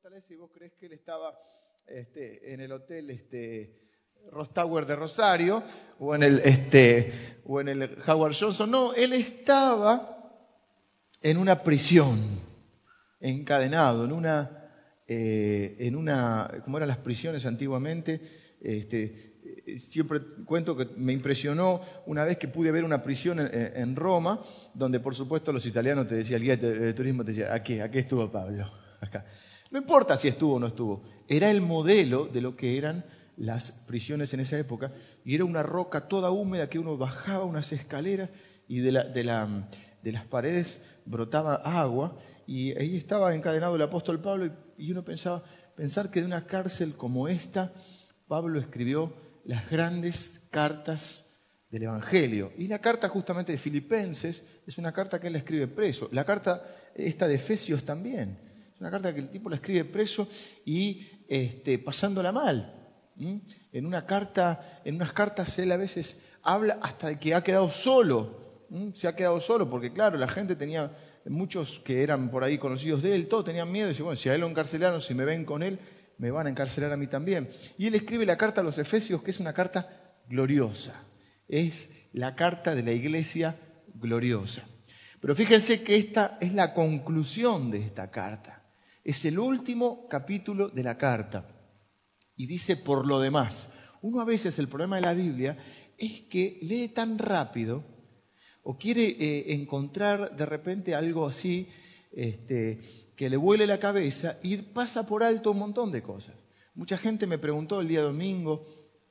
fortalece y vos crees que él estaba este, en el hotel este, Tower de Rosario o en, el, este, Howard Johnson. No, él estaba en una prisión, encadenado, en una, eh, en una, como eran las prisiones antiguamente, este, siempre cuento que me impresionó una vez que pude ver una prisión en, Roma, donde por supuesto los italianos te decían, el guía de, turismo te decía, aquí, aquí estuvo Pablo, acá. No importa si estuvo o no estuvo, era el modelo de lo que eran las prisiones en esa época, y era una roca toda húmeda que uno bajaba unas escaleras y de, las paredes brotaba agua, y ahí estaba encadenado el apóstol Pablo, y, uno pensaba, pensar que de una cárcel como esta, Pablo escribió las grandes cartas del Evangelio. Y la carta justamente de Filipenses es una carta que él escribe preso. La carta esta de Efesios también una carta que el tipo la escribe preso y este, pasándola mal. En una carta, en unas cartas él a veces habla hasta que ha quedado solo. Se ha quedado solo porque claro, la gente tenía muchos que eran por ahí conocidos de él, todos tenían miedo y decían, bueno, si a él lo encarcelaron, si me ven con él, me van a encarcelar a mí también. Y él escribe la carta a los Efesios, que es una carta gloriosa. Es la carta de la iglesia gloriosa. Pero fíjense que esta es la conclusión de esta carta. Es el último capítulo de la carta. Y dice por lo demás. Uno a veces el problema de la Biblia es que lee tan rápido o quiere eh, encontrar de repente algo así este, que le vuele la cabeza y pasa por alto un montón de cosas. Mucha gente me preguntó el día domingo,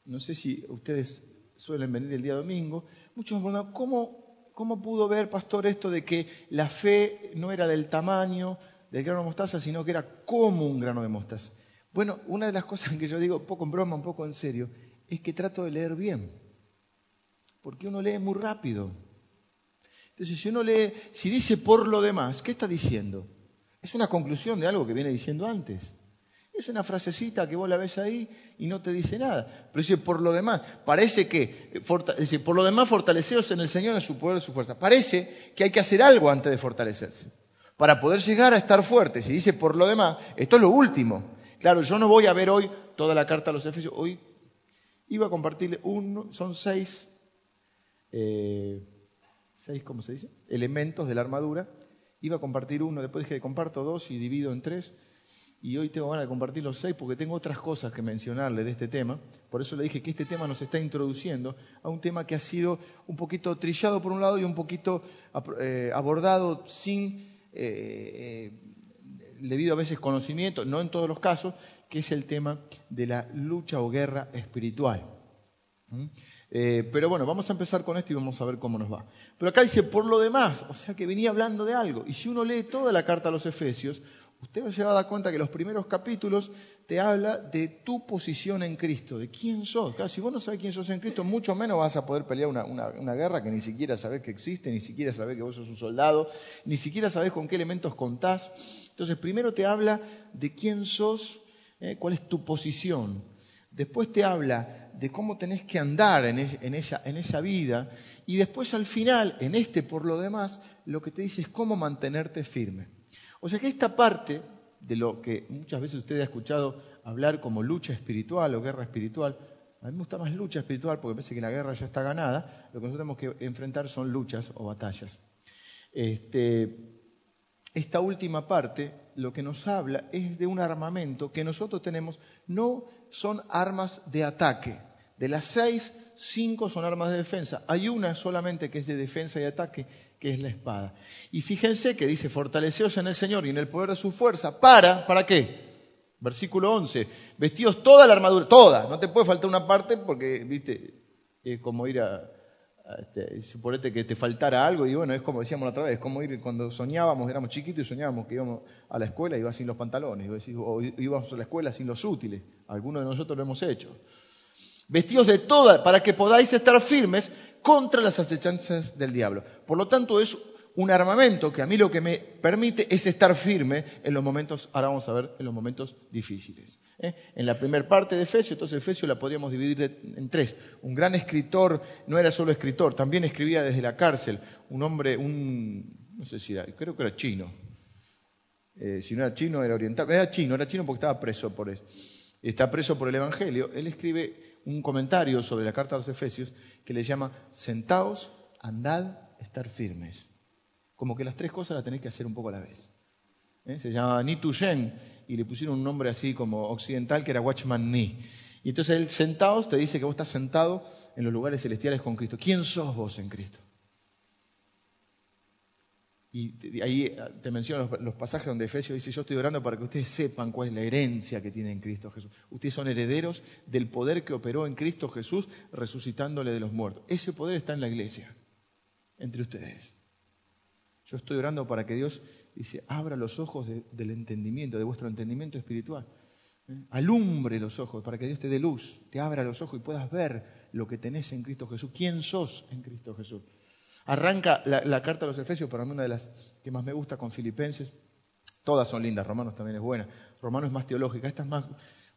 no sé si ustedes suelen venir el día domingo, muchos me preguntaron, ¿cómo, ¿cómo pudo ver, pastor, esto de que la fe no era del tamaño del grano de mostaza, sino que era como un grano de mostaza. Bueno, una de las cosas que yo digo, poco en broma, un poco en serio, es que trato de leer bien. Porque uno lee muy rápido. Entonces, si uno lee, si dice por lo demás, ¿qué está diciendo? Es una conclusión de algo que viene diciendo antes. Es una frasecita que vos la ves ahí y no te dice nada. Pero dice por lo demás, parece que, dice, por lo demás fortaleceos en el Señor en su poder y su fuerza. Parece que hay que hacer algo antes de fortalecerse para poder llegar a estar fuertes. Y dice, por lo demás, esto es lo último. Claro, yo no voy a ver hoy toda la carta a los Efesios. Hoy iba a compartirle uno, son seis, eh, seis, ¿cómo se dice? Elementos de la armadura. Iba a compartir uno, después dije, comparto dos y divido en tres. Y hoy tengo ganas de compartir los seis porque tengo otras cosas que mencionarle de este tema. Por eso le dije que este tema nos está introduciendo a un tema que ha sido un poquito trillado por un lado y un poquito eh, abordado sin eh, eh, debido a veces conocimiento, no en todos los casos, que es el tema de la lucha o guerra espiritual. ¿Mm? Eh, pero bueno, vamos a empezar con esto y vamos a ver cómo nos va. Pero acá dice, por lo demás, o sea que venía hablando de algo. Y si uno lee toda la carta a los Efesios, usted se va a dar cuenta que los primeros capítulos te habla de tu posición en Cristo, de quién sos. Si vos no sabes quién sos en Cristo, mucho menos vas a poder pelear una, guerra que ni siquiera sabes que existe, ni siquiera sabes que vos sos un soldado, ni siquiera sabes con qué elementos contás. Entonces, primero te habla de quién sos, eh, cuál es tu posición. Después te habla de cómo tenés que andar en, esa, en esa vida. Y después al final, en este por lo demás, lo que te dice es cómo mantenerte firme. O sea que esta parte de lo que muchas veces usted ha escuchado hablar como lucha espiritual o guerra espiritual, a mí me gusta más lucha espiritual porque parece que la guerra ya está ganada, lo que nosotros tenemos que enfrentar son luchas o batallas. Este, esta última parte lo que nos habla es de un armamento que nosotros tenemos, no son armas de ataque. De las seis, cinco son armas de defensa. Hay una solamente que es de defensa y ataque, que es la espada. Y fíjense que dice, fortaleceos en el Señor y en el poder de su fuerza. ¿Para? ¿Para qué? Versículo 11. Vestidos toda la armadura, toda. No te puede faltar una parte porque, viste, es como ir a, este, suponete que te faltara algo y bueno, es como decíamos la otra vez, es como ir cuando soñábamos, éramos chiquitos y soñábamos que íbamos a la escuela y ibas sin los pantalones, o íbamos a la escuela sin los útiles. Algunos de nosotros lo hemos hecho. Vestidos de toda, para que podáis estar firmes contra las acechanzas del diablo. Por lo tanto, es un armamento que a mí lo que me permite es estar firme en los momentos, ahora vamos a ver, en los momentos difíciles. ¿eh? En la primera parte de Efesio, entonces Efesio la podríamos dividir en tres. Un gran escritor, no era solo escritor, también escribía desde la cárcel. Un hombre, un, no sé si era, creo que era chino. eh, si no era chino, era oriental. Era chino, era chino porque estaba preso por eso. Está preso por el Evangelio. Él escribe un comentario sobre la carta a los Efesios que le llama Sentaos, andad, estar firmes. Como que las tres cosas las tenéis que hacer un poco a la vez. ¿Eh? Se llama Ni Tu Shen y le pusieron un nombre así como occidental que era Watchman Ni. Y entonces él sentaos te dice que vos estás sentado en los lugares celestiales con Cristo. ¿Quién sos vos en Cristo? Y ahí te menciono los, pasajes donde Efesios dice, yo estoy orando para que ustedes sepan cuál es la herencia que tiene en Cristo Jesús. Ustedes son herederos del poder que operó en Cristo Jesús resucitándole de los muertos. Ese poder está en la iglesia, entre ustedes. Yo estoy orando para que Dios dice, abra los ojos del entendimiento, de vuestro entendimiento espiritual. ¿eh? Alumbre los ojos para que Dios te dé luz, te abra los ojos y puedas ver lo que tenés en Cristo Jesús. ¿Quién sos en Cristo Jesús? Arranca la, carta a los Efesios, para mí una de las que más me gusta con Filipenses. Todas son lindas, Romanos también es buena. Romanos es más teológica, esta es más,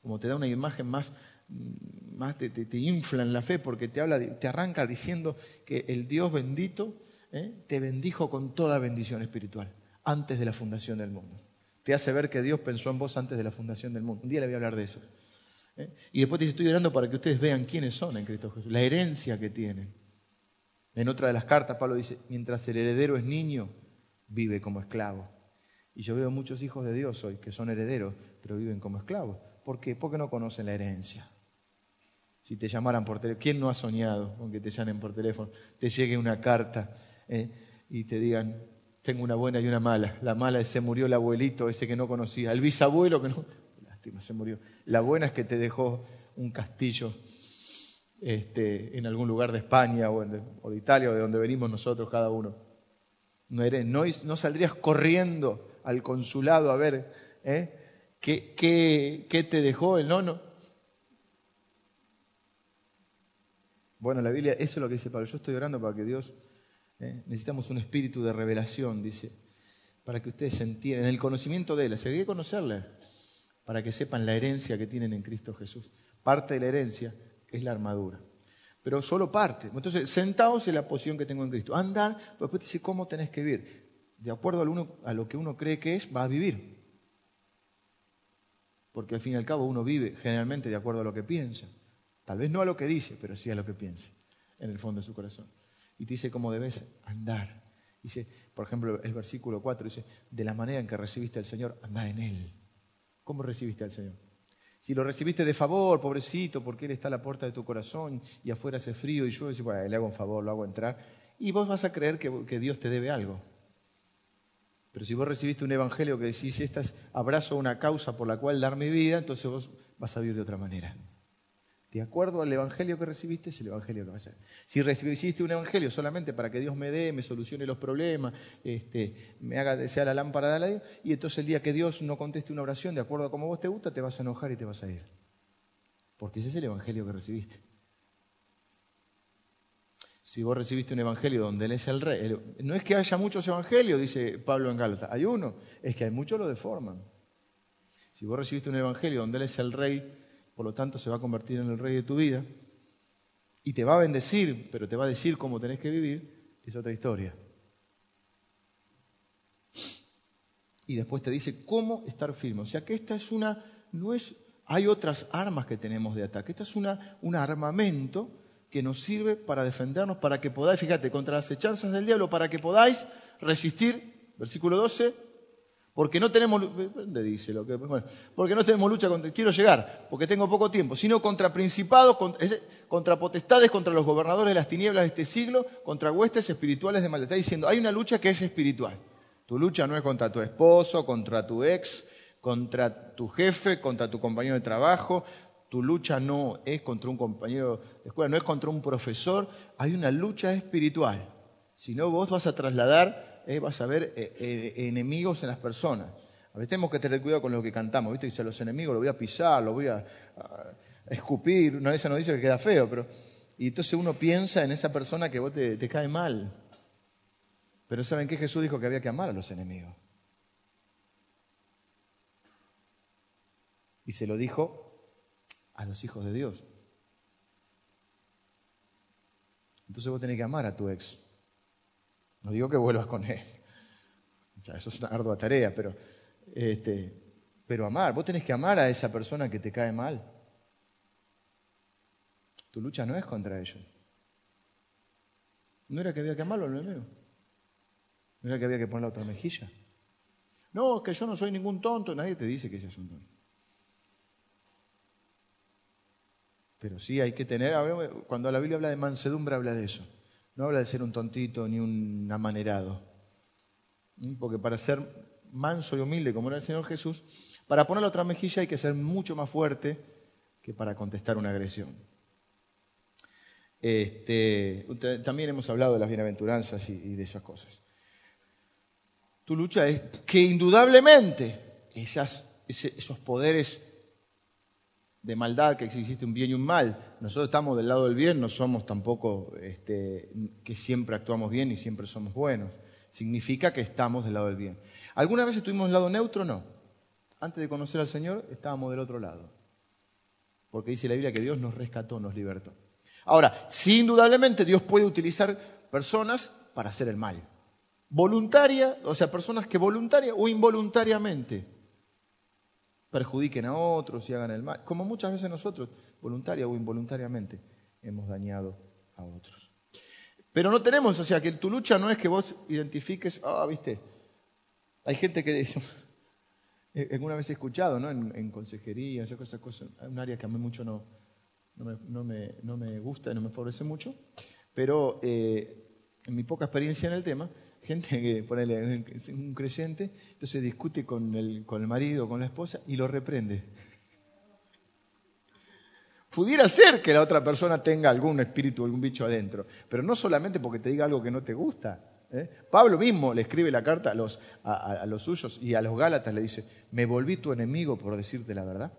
como te da una imagen más, mm, más te, infla en la fe porque te habla, te arranca diciendo que el Dios bendito ¿eh? te bendijo con toda bendición espiritual antes de la fundación del mundo. Te hace ver que Dios pensó en vos antes de la fundación del mundo. Un día le voy a hablar de eso. ¿eh? Y después te dice, estoy orando para que ustedes vean quiénes son en Cristo Jesús, la herencia que tienen. En otra de las cartas, Pablo dice, mientras el heredero es niño, vive como esclavo. Y yo veo muchos hijos de Dios hoy que son herederos, pero viven como esclavos. ¿Por qué? Porque no conocen la herencia. Si te llamaran por teléfono, ¿quién no ha soñado con que te llamen por teléfono? Te llegue una carta eh, y te digan, tengo una buena y una mala. La mala es se murió el abuelito, ese que no conocía. El bisabuelo que no... Lástima, se murió. La buena es que te dejó un castillo este, en algún lugar de España o, de Italia o de donde venimos nosotros cada uno. No, no, saldrías corriendo al consulado a ver ¿eh? ¿qué, qué, te dejó el nono. Bueno, la Biblia, eso es lo que dice Pablo. Yo estoy orando para que Dios, ¿eh? necesitamos un espíritu de revelación, dice, para que ustedes entiendan, el conocimiento de Él, se que conocerle, para que sepan la herencia que tienen en Cristo Jesús. Parte de la herencia es la armadura. Pero solo parte. Entonces, sentaos en la posición que tengo en Cristo. Andar, pero después dice cómo tenés que vivir. De acuerdo a, a lo que uno cree que es, va a vivir. Porque al fin y al cabo uno vive generalmente de acuerdo a lo que piensa. Tal vez no a lo que dice, pero sí a lo que piensa, en el fondo de su corazón. Y te dice cómo debes andar. Dice, por ejemplo, el versículo 4 dice, de la manera en que recibiste al Señor, anda en Él. ¿Cómo recibiste al Señor? Si lo recibiste de favor, pobrecito, porque Él está a la puerta de tu corazón y afuera hace frío y yo decís, bueno, le hago un favor, lo hago entrar, y vos vas a creer que, Dios te debe algo. Pero si vos recibiste un evangelio que decís, esta es abrazo una causa por la cual dar mi vida, entonces vos vas a vivir de otra manera. De acuerdo al evangelio que recibiste, es el evangelio que vas a hacer. Si recibiste un evangelio solamente para que Dios me dé, me solucione los problemas, este, me haga desear la lámpara de la Dios, y entonces el día que Dios no conteste una oración de acuerdo a como vos te gusta, te vas a enojar y te vas a ir. Porque ese es el evangelio que recibiste. Si vos recibiste un evangelio donde Él es el rey, no es que haya muchos evangelios, dice Pablo en Gálatas, hay uno, es que hay muchos lo deforman. Si vos recibiste un evangelio donde Él es el rey, por lo tanto se va a convertir en el rey de tu vida y te va a bendecir, pero te va a decir cómo tenés que vivir, es otra historia. Y después te dice cómo estar firme. O sea que esta es una, no es, hay otras armas que tenemos de ataque. Esta es una, un armamento que nos sirve para defendernos, para que podáis, fíjate, contra las hechanzas del diablo, para que podáis resistir, versículo 12, porque no tenemos, dice lo que, porque no tenemos lucha contra, quiero llegar, porque tengo poco tiempo, sino contra principados, contra, potestades, contra los gobernadores de las tinieblas de este siglo, contra huestes espirituales de maldad. Está diciendo, hay una lucha que es espiritual. Tu lucha no es contra tu esposo, contra tu ex, contra tu jefe, contra tu compañero de trabajo. Tu lucha no es contra un compañero de escuela, no es contra un profesor. Hay una lucha espiritual. Si no, vos vas a trasladar eh, vas a ver eh, eh, enemigos en las personas. A veces tenemos que tener cuidado con lo que cantamos, ¿viste? Dice, los enemigos los voy a pisar, los voy a, escupir. Una vez nos dice que queda feo, pero... Y entonces uno piensa en esa persona que vos te, te cae mal. Pero ¿saben qué? Jesús dijo que había que amar a los enemigos. Y se lo dijo a los hijos de Dios. Entonces vos tenés que amar a tu ex. No digo que vuelvas con él. eso es una ardua tarea, pero Este, pero amar, vos tenés que amar a esa persona que te cae mal. Tu lucha no es contra ellos. ¿No era que había que amarlo al enemigo? ¿No era que había que poner la otra mejilla? No, que yo no soy ningún tonto, nadie te dice que seas un tonto. Pero sí hay que tener, cuando la Biblia habla de mansedumbre, habla de eso. No habla de ser un tontito ni un amanerado. Porque para ser manso y humilde como era el Señor Jesús, para poner la otra mejilla hay que ser mucho más fuerte que para contestar una agresión. Este, también hemos hablado de las bienaventuranzas y, de esas cosas. Tu lucha es que indudablemente esos poderes de maldad, que existe un bien y un mal. Nosotros estamos del lado del bien, no somos tampoco este, que siempre actuamos bien y siempre somos buenos. Significa que estamos del lado del bien. ¿Alguna vez estuvimos del lado neutro? No. Antes de conocer al Señor estábamos del otro lado. Porque dice la Biblia que Dios nos rescató, nos libertó. Ahora, sí, indudablemente Dios puede utilizar personas para hacer el mal. Voluntaria, o sea, personas que voluntaria o involuntariamente perjudiquen a otros y hagan el mal, como muchas veces nosotros, voluntaria o involuntariamente, hemos dañado a otros. Pero no tenemos, o sea, que tu lucha no es que vos identifiques, ah, viste, hay gente que dice, alguna vez he escuchado, ¿no? En, consejería, esas cosas, un área que a mí mucho no, no, me, no, me, gusta y no me favorece mucho, pero eh, en mi poca experiencia en el tema, gente que ponele, un creyente, entonces discute con el, con el marido, con la esposa y lo reprende. Pudiera ser que la otra persona tenga algún espíritu, algún bicho adentro, pero no solamente porque te diga algo que no te gusta. ¿eh? Pablo mismo le escribe la carta a los, a los suyos y a los Gálatas le dice, me volví tu enemigo por decirte la verdad.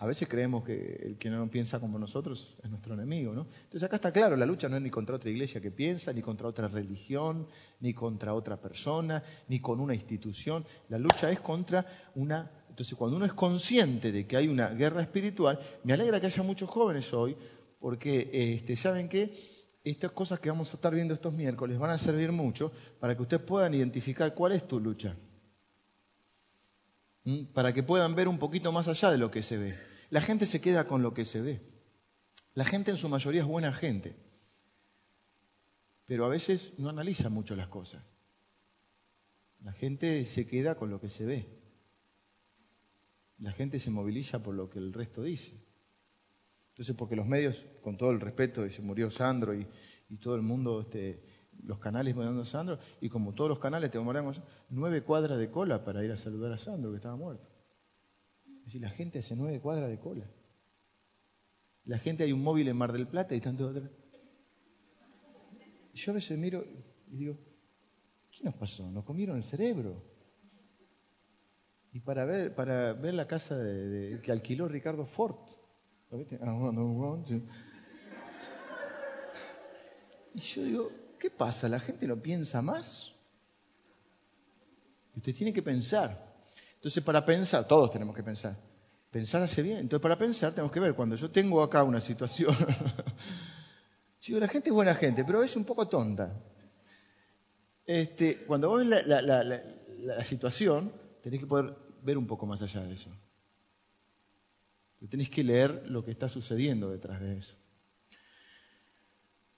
A veces creemos que el que no piensa como nosotros es nuestro enemigo, ¿no? Entonces acá está claro, la lucha no es ni contra otra iglesia que piensa, ni contra otra religión, ni contra otra persona, ni con una institución. La lucha es contra una... Entonces cuando uno es consciente de que hay una guerra espiritual, me alegra que haya muchos jóvenes hoy, porque este, saben que estas cosas que vamos a estar viendo estos miércoles van a servir mucho para que ustedes puedan identificar cuál es tu lucha. Para que puedan ver un poquito más allá de lo que se ve. La gente se queda con lo que se ve. La gente en su mayoría es buena gente, pero a veces no analiza mucho las cosas. La gente se queda con lo que se ve. La gente se moviliza por lo que el resto dice. Entonces, porque los medios, con todo el respeto, y se murió Sandro y, todo el mundo, este, los canales muriendo a Sandro, y como todos los canales te demoramos nueve cuadras de cola para ir a saludar a Sandro, que estaba muerto. Si la gente hace nueve cuadras de cola. La gente hay un móvil en Mar del Plata y tanto otra. Yo a veces miro y digo, ¿qué nos pasó? Nos comieron el cerebro. Y para ver, para ver la casa de, que alquiló Ricardo Ford. Ah, y yo digo, ¿qué pasa? ¿La gente no piensa más? usted tiene que pensar. Entonces, para pensar, todos tenemos que pensar. Pensar hace bien. Entonces, para pensar, tenemos que ver, cuando yo tengo acá una situación, digo, la gente es buena gente, pero es un poco tonta. Este, cuando vos ves la, la, situación, tenés que poder ver un poco más allá de eso. Tenés que leer lo que está sucediendo detrás de eso.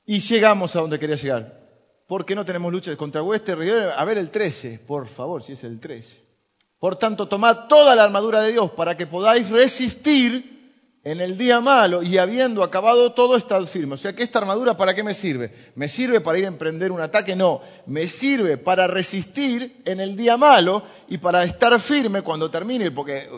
Y llegamos a donde quería llegar. ¿Por qué no tenemos lucha contra Wester? A ver el 13, por favor, si es el 13. Por tanto, tomad toda la armadura de Dios para que podáis resistir en el día malo y habiendo acabado todo, estad firme. O sea, que esta armadura para qué me sirve? ¿Me sirve para ir a emprender un ataque? No, me sirve para resistir en el día malo y para estar firme cuando termine, porque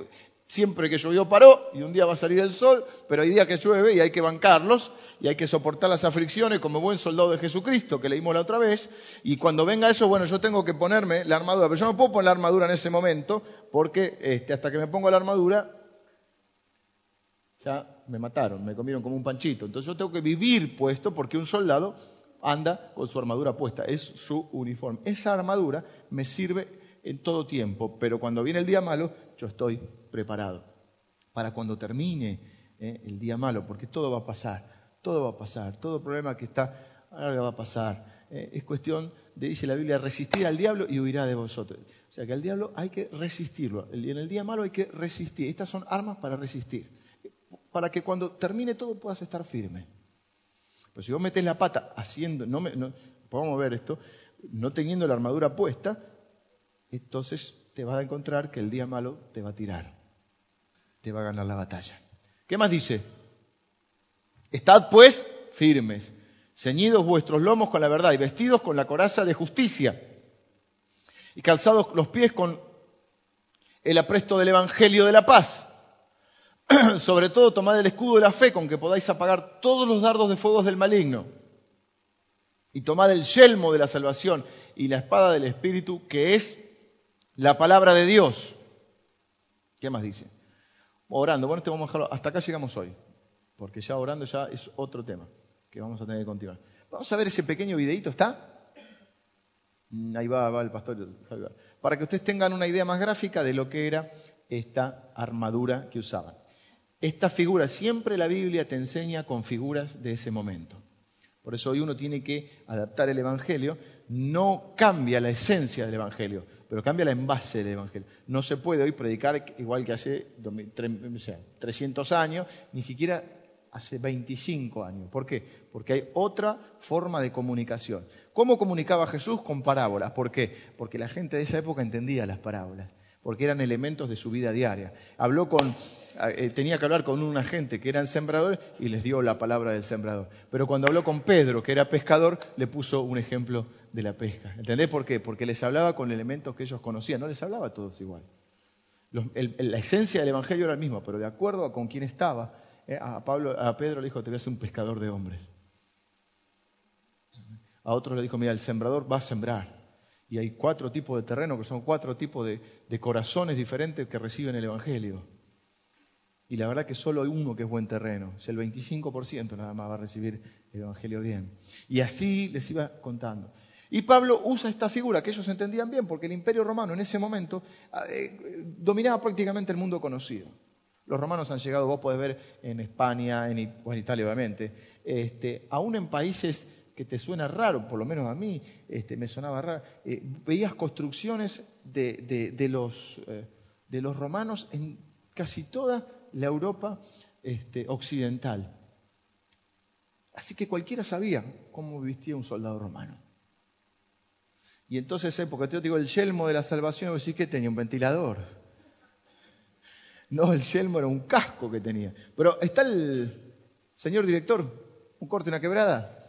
Siempre que llovió paró y un día va a salir el sol, pero hay días que llueve y hay que bancarlos y hay que soportar las aflicciones como buen soldado de Jesucristo que leímos la otra vez. Y cuando venga eso, bueno, yo tengo que ponerme la armadura, pero yo no puedo poner la armadura en ese momento porque este, hasta que me pongo la armadura ya me mataron, me comieron como un panchito. Entonces yo tengo que vivir puesto porque un soldado anda con su armadura puesta, es su uniforme. Esa armadura me sirve en todo tiempo, pero cuando viene el día malo, yo estoy preparado para cuando termine eh, el día malo, porque todo va a pasar, todo va a pasar, todo problema que está algo va a pasar. Eh, es cuestión de, dice la Biblia, resistir al diablo y huirá de vosotros. O sea que al diablo hay que resistirlo. Y en el día malo hay que resistir. Estas son armas para resistir. Para que cuando termine todo puedas estar firme. Pero si vos metes la pata haciendo, no, no podemos ver esto, no teniendo la armadura puesta, entonces te vas a encontrar que el día malo te va a tirar, te va a ganar la batalla. ¿Qué más dice? Estad pues firmes, ceñidos vuestros lomos con la verdad y vestidos con la coraza de justicia y calzados los pies con el apresto del Evangelio de la paz. Sobre todo tomad el escudo de la fe con que podáis apagar todos los dardos de fuegos del maligno. Y tomad el yelmo de la salvación y la espada del Espíritu, que es la palabra de Dios. ¿Qué más dice? Orando. Bueno, este vamos a dejarlo. Hasta acá llegamos hoy. Porque ya orando ya es otro tema que vamos a tener que continuar. Vamos a ver ese pequeño videito, ¿está? Mm, ahí va, va el pastor Para que ustedes tengan una idea más gráfica de lo que era esta armadura que usaban. Esta figura, siempre la Biblia te enseña con figuras de ese momento. Por eso hoy uno tiene que adaptar el Evangelio. No cambia la esencia del Evangelio, pero cambia la envase del Evangelio. No se puede hoy predicar igual que hace 300 años, ni siquiera hace 25 años. ¿Por qué? Porque hay otra forma de comunicación. ¿Cómo comunicaba Jesús? Con parábolas. ¿Por qué? Porque la gente de esa época entendía las parábolas, porque eran elementos de su vida diaria. Habló con, eh, tenía que hablar con una gente que eran sembradores y les dio la palabra del sembrador. Pero cuando habló con Pedro, que era pescador, le puso un ejemplo de la pesca. ¿Entendés por qué? Porque les hablaba con elementos que ellos conocían, no les hablaba a todos igual. la esencia del Evangelio era el mismo, pero de acuerdo con quién estaba, eh, a, a Pedro le dijo, te voy a hacer un pescador de hombres. A otro le dijo, mira, el sembrador va a sembrar. Y hay cuatro tipos de terreno, que son cuatro tipos de, corazones diferentes que reciben el Evangelio. Y la verdad que solo hay uno que es buen terreno. Es el 25% nada más va a recibir el Evangelio bien. Y así les iba contando. Y Pablo usa esta figura que ellos entendían bien, porque el imperio romano en ese momento eh, dominaba prácticamente el mundo conocido. Los romanos han llegado, vos podés ver en España, en, o en Italia obviamente, este, aún en países que te suena raro, por lo menos a mí este, me sonaba raro, eh, veías construcciones de, los, eh, de, los, romanos en casi toda la Europa este, occidental. Así que cualquiera sabía cómo vestía un soldado romano. Y entonces, eh, porque te digo, el yelmo de la salvación, vos decís que tenía un ventilador no, el yelmo era un casco que tenía. Pero está el señor director, un corte, una quebrada.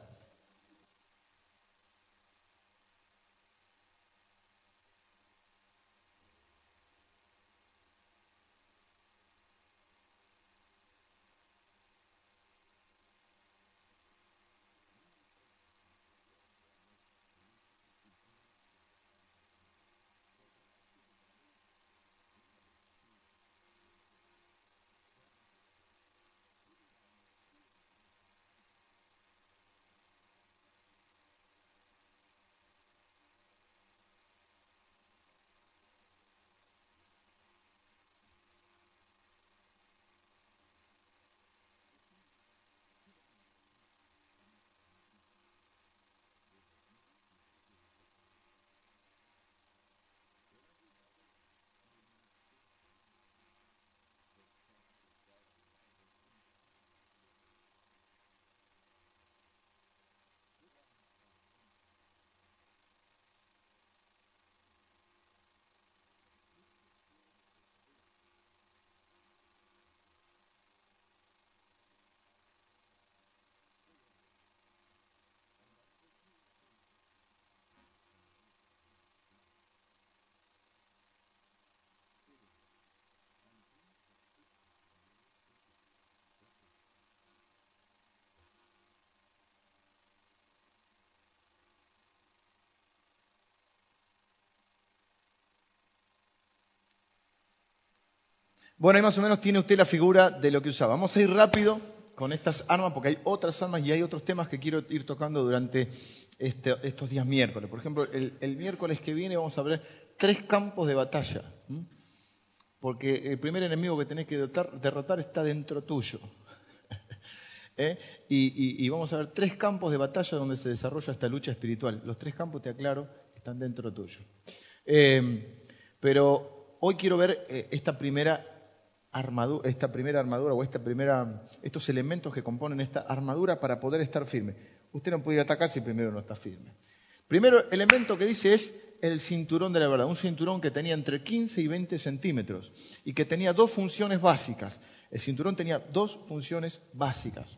Bueno, ahí más o menos tiene usted la figura de lo que usaba. Vamos a ir rápido con estas armas porque hay otras armas y hay otros temas que quiero ir tocando durante este, estos días miércoles. Por ejemplo, el, miércoles que viene vamos a ver tres campos de batalla. Porque el primer enemigo que tenés que derrotar, está dentro tuyo. ¿eh? Y, vamos a ver tres campos de batalla donde se desarrolla esta lucha espiritual. Los tres campos, te aclaro, están dentro tuyo. Eh, pero hoy quiero ver eh, esta primera armadura, esta primera armadura o esta primera, estos elementos que componen esta armadura para poder estar firme. Usted no puede ir a atacar si primero no está firme. Primero elemento que dice es el cinturón de la verdad, un cinturón que tenía entre 15 y 20 centímetros y que tenía dos funciones básicas. El cinturón tenía dos funciones básicas.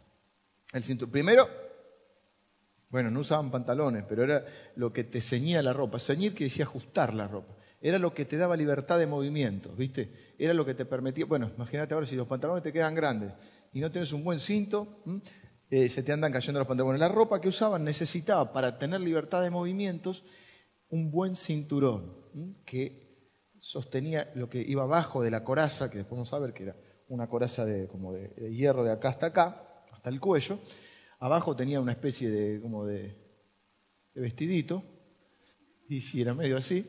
El cinturón, primero, bueno, no usaban pantalones, pero era lo que te ceñía la ropa. Ceñir quiere decir ajustar la ropa. Era lo que te daba libertad de movimiento, ¿viste? Era lo que te permitía. Bueno, imagínate ahora si los pantalones te quedan grandes y no tienes un buen cinto, eh, se te andan cayendo los pantalones. La ropa que usaban necesitaba para tener libertad de movimientos un buen cinturón que sostenía lo que iba abajo de la coraza, que después vamos a ver que era una coraza de, como de, hierro de acá hasta acá, hasta el cuello. Abajo tenía una especie de, como de, vestidito, y si era medio así,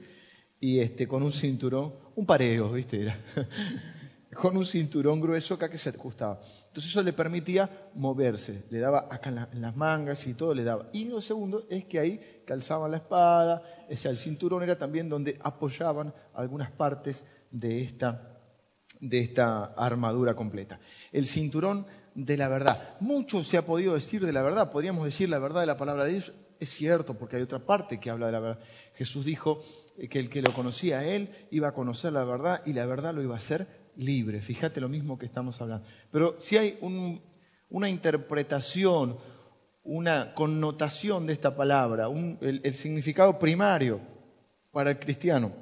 y este, con un cinturón, un pareo, ¿viste? Era. con un cinturón grueso acá que se ajustaba. Entonces eso le permitía moverse, le daba acá en, las mangas y todo le daba. Y lo segundo es que ahí calzaban la espada, ese, el cinturón era también donde apoyaban algunas partes de esta, de esta armadura completa. El cinturón de la verdad. Mucho se ha podido decir de la verdad, podríamos decir la verdad de la palabra de Dios, es cierto, porque hay otra parte que habla de la verdad. Jesús dijo que el que lo conocía a él iba a conocer la verdad y la verdad lo iba a hacer libre. Fíjate lo mismo que estamos hablando. Pero si hay una interpretación, una connotación de esta palabra, el, significado primario para el cristiano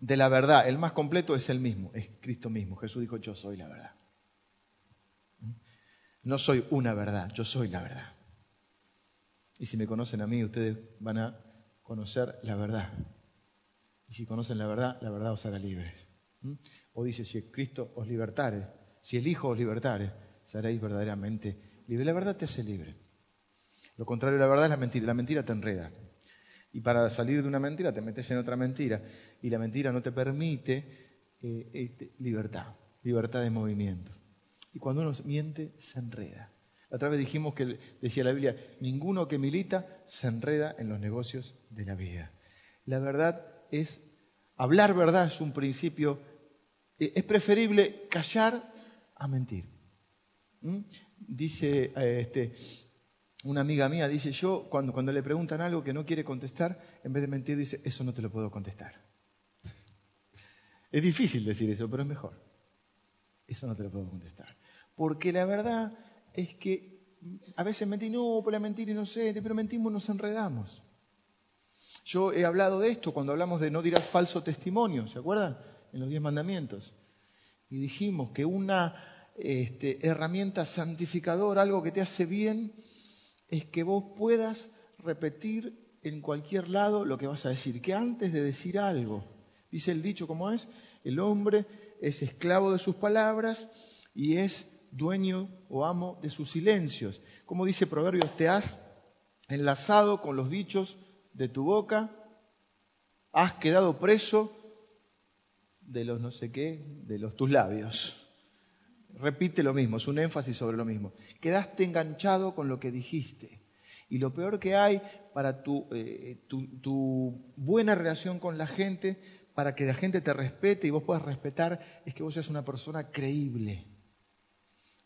de la verdad, el más completo es el mismo, es Cristo mismo. Jesús dijo, yo soy la verdad. No soy una verdad, yo soy la verdad. Y si me conocen a mí, ustedes van a conocer la verdad. Y si conocen la verdad, la verdad os hará libres. O dice, si Cristo os libertare, si el Hijo os libertare, seréis verdaderamente libres. La verdad te hace libre. Lo contrario de la verdad es la mentira. La mentira te enreda. Y para salir de una mentira te metes en otra mentira. Y la mentira no te permite eh, este, libertad, libertad de movimiento. Y cuando uno miente, se enreda. Otra vez dijimos que decía la Biblia, ninguno que milita se enreda en los negocios de la vida. La verdad es, hablar verdad es un principio eh, es preferible callar a mentir. ¿Mm? Dice eh, este, una amiga mía, dice yo, cuando, cuando le preguntan algo que no quiere contestar, en vez de mentir, dice, eso no te lo puedo contestar. Es difícil decir eso, pero es mejor. Eso no te lo puedo contestar. Porque la verdad es que a veces mentí, no, por la mentira inocente, pero mentimos, nos enredamos. Yo he hablado de esto cuando hablamos de no dirás falso testimonio, ¿se acuerdan? en los diez mandamientos. Y dijimos que una este, herramienta santificadora, algo que te hace bien, es que vos puedas repetir en cualquier lado lo que vas a decir, que antes de decir algo, dice el dicho como es, el hombre es esclavo de sus palabras y es dueño o amo de sus silencios. Como dice Proverbios, te has enlazado con los dichos de tu boca, has quedado preso de los no sé qué, de los tus labios. Repite lo mismo, es un énfasis sobre lo mismo. Quedaste enganchado con lo que dijiste. Y lo peor que hay para eh, tu, tu, buena relación con la gente, para que la gente te respete y vos puedas respetar, es que vos seas una persona creíble.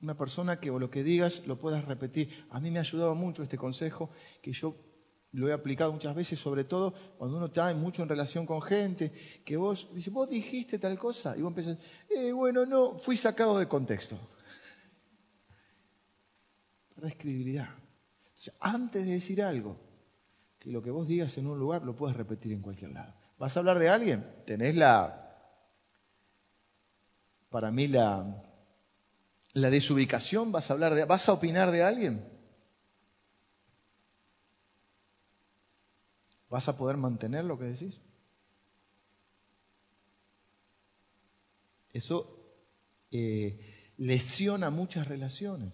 Una persona que o lo que digas lo puedas repetir. A mí me ha ayudado mucho este consejo que yo lo he aplicado muchas veces, sobre todo cuando uno está mucho en relación con gente, que vos dices, vos dijiste tal cosa, y vos empezás, eh, bueno, no, fui sacado de contexto. Para credibilidad. antes de decir algo, que lo que vos digas en un lugar lo puedes repetir en cualquier lado. ¿Vas a hablar de alguien? Tenés la, para mí, la, la desubicación, vas a hablar de, vas a opinar de alguien. ¿Vas a poder mantener lo que decís? Eso eh, lesiona muchas relaciones.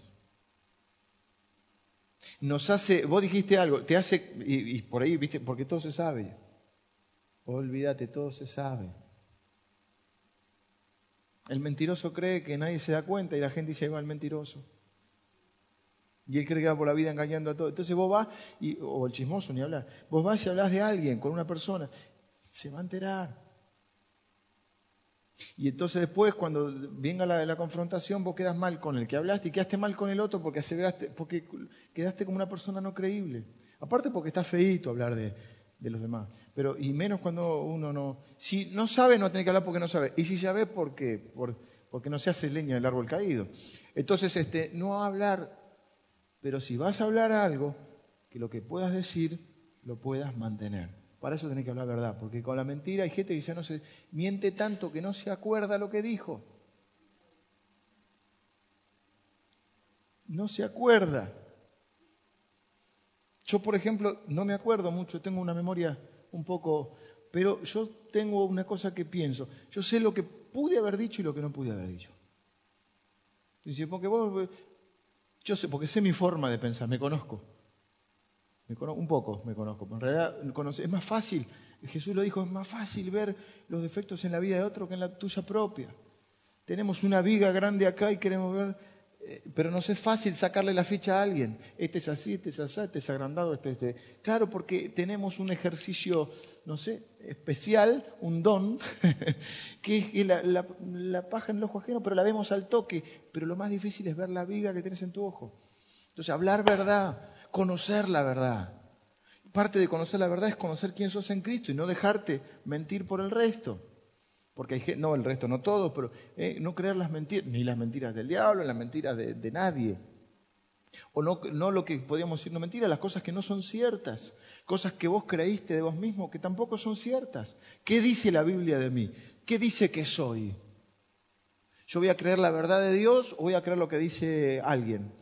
Nos hace, vos dijiste algo, te hace, y, por ahí, viste, porque todo se sabe. Olvídate, todo se sabe. El mentiroso cree que nadie se da cuenta y la gente dice, va el mentiroso. Y él cree que va por la vida engañando a todos. Entonces vos vas, y, o el chismoso, ni hablar. Vos vas y hablas de alguien, con una persona, se va a enterar. Y entonces después, cuando venga la, la, confrontación, vos quedas mal con el que hablaste y quedaste mal con el otro porque, aseveraste, porque quedaste como una persona no creíble. Aparte porque está feíto hablar de, los demás. Pero, y menos cuando uno no... Si no sabe, no tiene que hablar porque no sabe. Y si sabe, ¿por qué? Por, porque no se hace leña del árbol caído. Entonces, este, no hablar, pero si vas a hablar algo, que lo que puedas decir, lo puedas mantener. Para eso tenés que hablar verdad, porque con la mentira hay gente que ya no se miente tanto que no se acuerda lo que dijo. No se acuerda. Yo, por ejemplo, no me acuerdo mucho, tengo una memoria un poco, pero yo tengo una cosa que pienso. Yo sé lo que pude haber dicho y lo que no pude haber dicho. Dice, porque vos, yo sé, porque sé mi forma de pensar, me conozco un poco me conozco, en realidad es más fácil, Jesús lo dijo, es más fácil ver los defectos en la vida de otro que en la tuya propia. Tenemos una viga grande acá y queremos ver, pero nos es fácil sacarle la ficha a alguien. Este es así, este es así, este es agrandado, este es este. Claro, porque tenemos un ejercicio, no sé, especial, un don, que es la, la, la paja en el ojo ajeno, pero la vemos al toque. Pero lo más difícil es ver la viga que tienes en tu ojo. Entonces, hablar verdad, conocer la verdad. Parte de conocer la verdad es conocer quién sos en Cristo y no dejarte mentir por el resto. Porque hay gente, no el resto, no todos, pero eh, no creer las mentiras, ni las mentiras del diablo, las mentiras de, nadie. O no, no, lo que podríamos decir no mentiras, las cosas que no son ciertas, cosas que vos creíste de vos mismo que tampoco son ciertas. ¿Qué dice la Biblia de mí? ¿Qué dice que soy? ¿Yo voy a creer la verdad de Dios o voy a creer lo que dice alguien?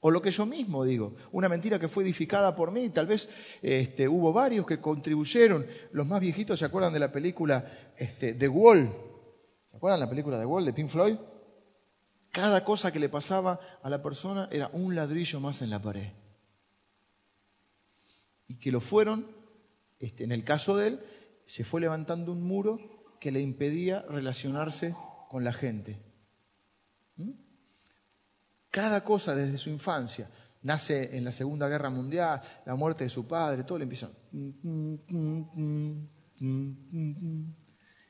O lo que yo mismo digo, una mentira que fue edificada por mí, tal vez este, hubo varios que contribuyeron. Los más viejitos se acuerdan de la película este, The Wall. ¿Se acuerdan de la película The Wall de Pink Floyd? Cada cosa que le pasaba a la persona era un ladrillo más en la pared. Y que lo fueron, este, en el caso de él, se fue levantando un muro que le impedía relacionarse con la gente. ¿Mm? Cada cosa desde su infancia. Nace en la Segunda Guerra Mundial, la muerte de su padre, todo le empieza.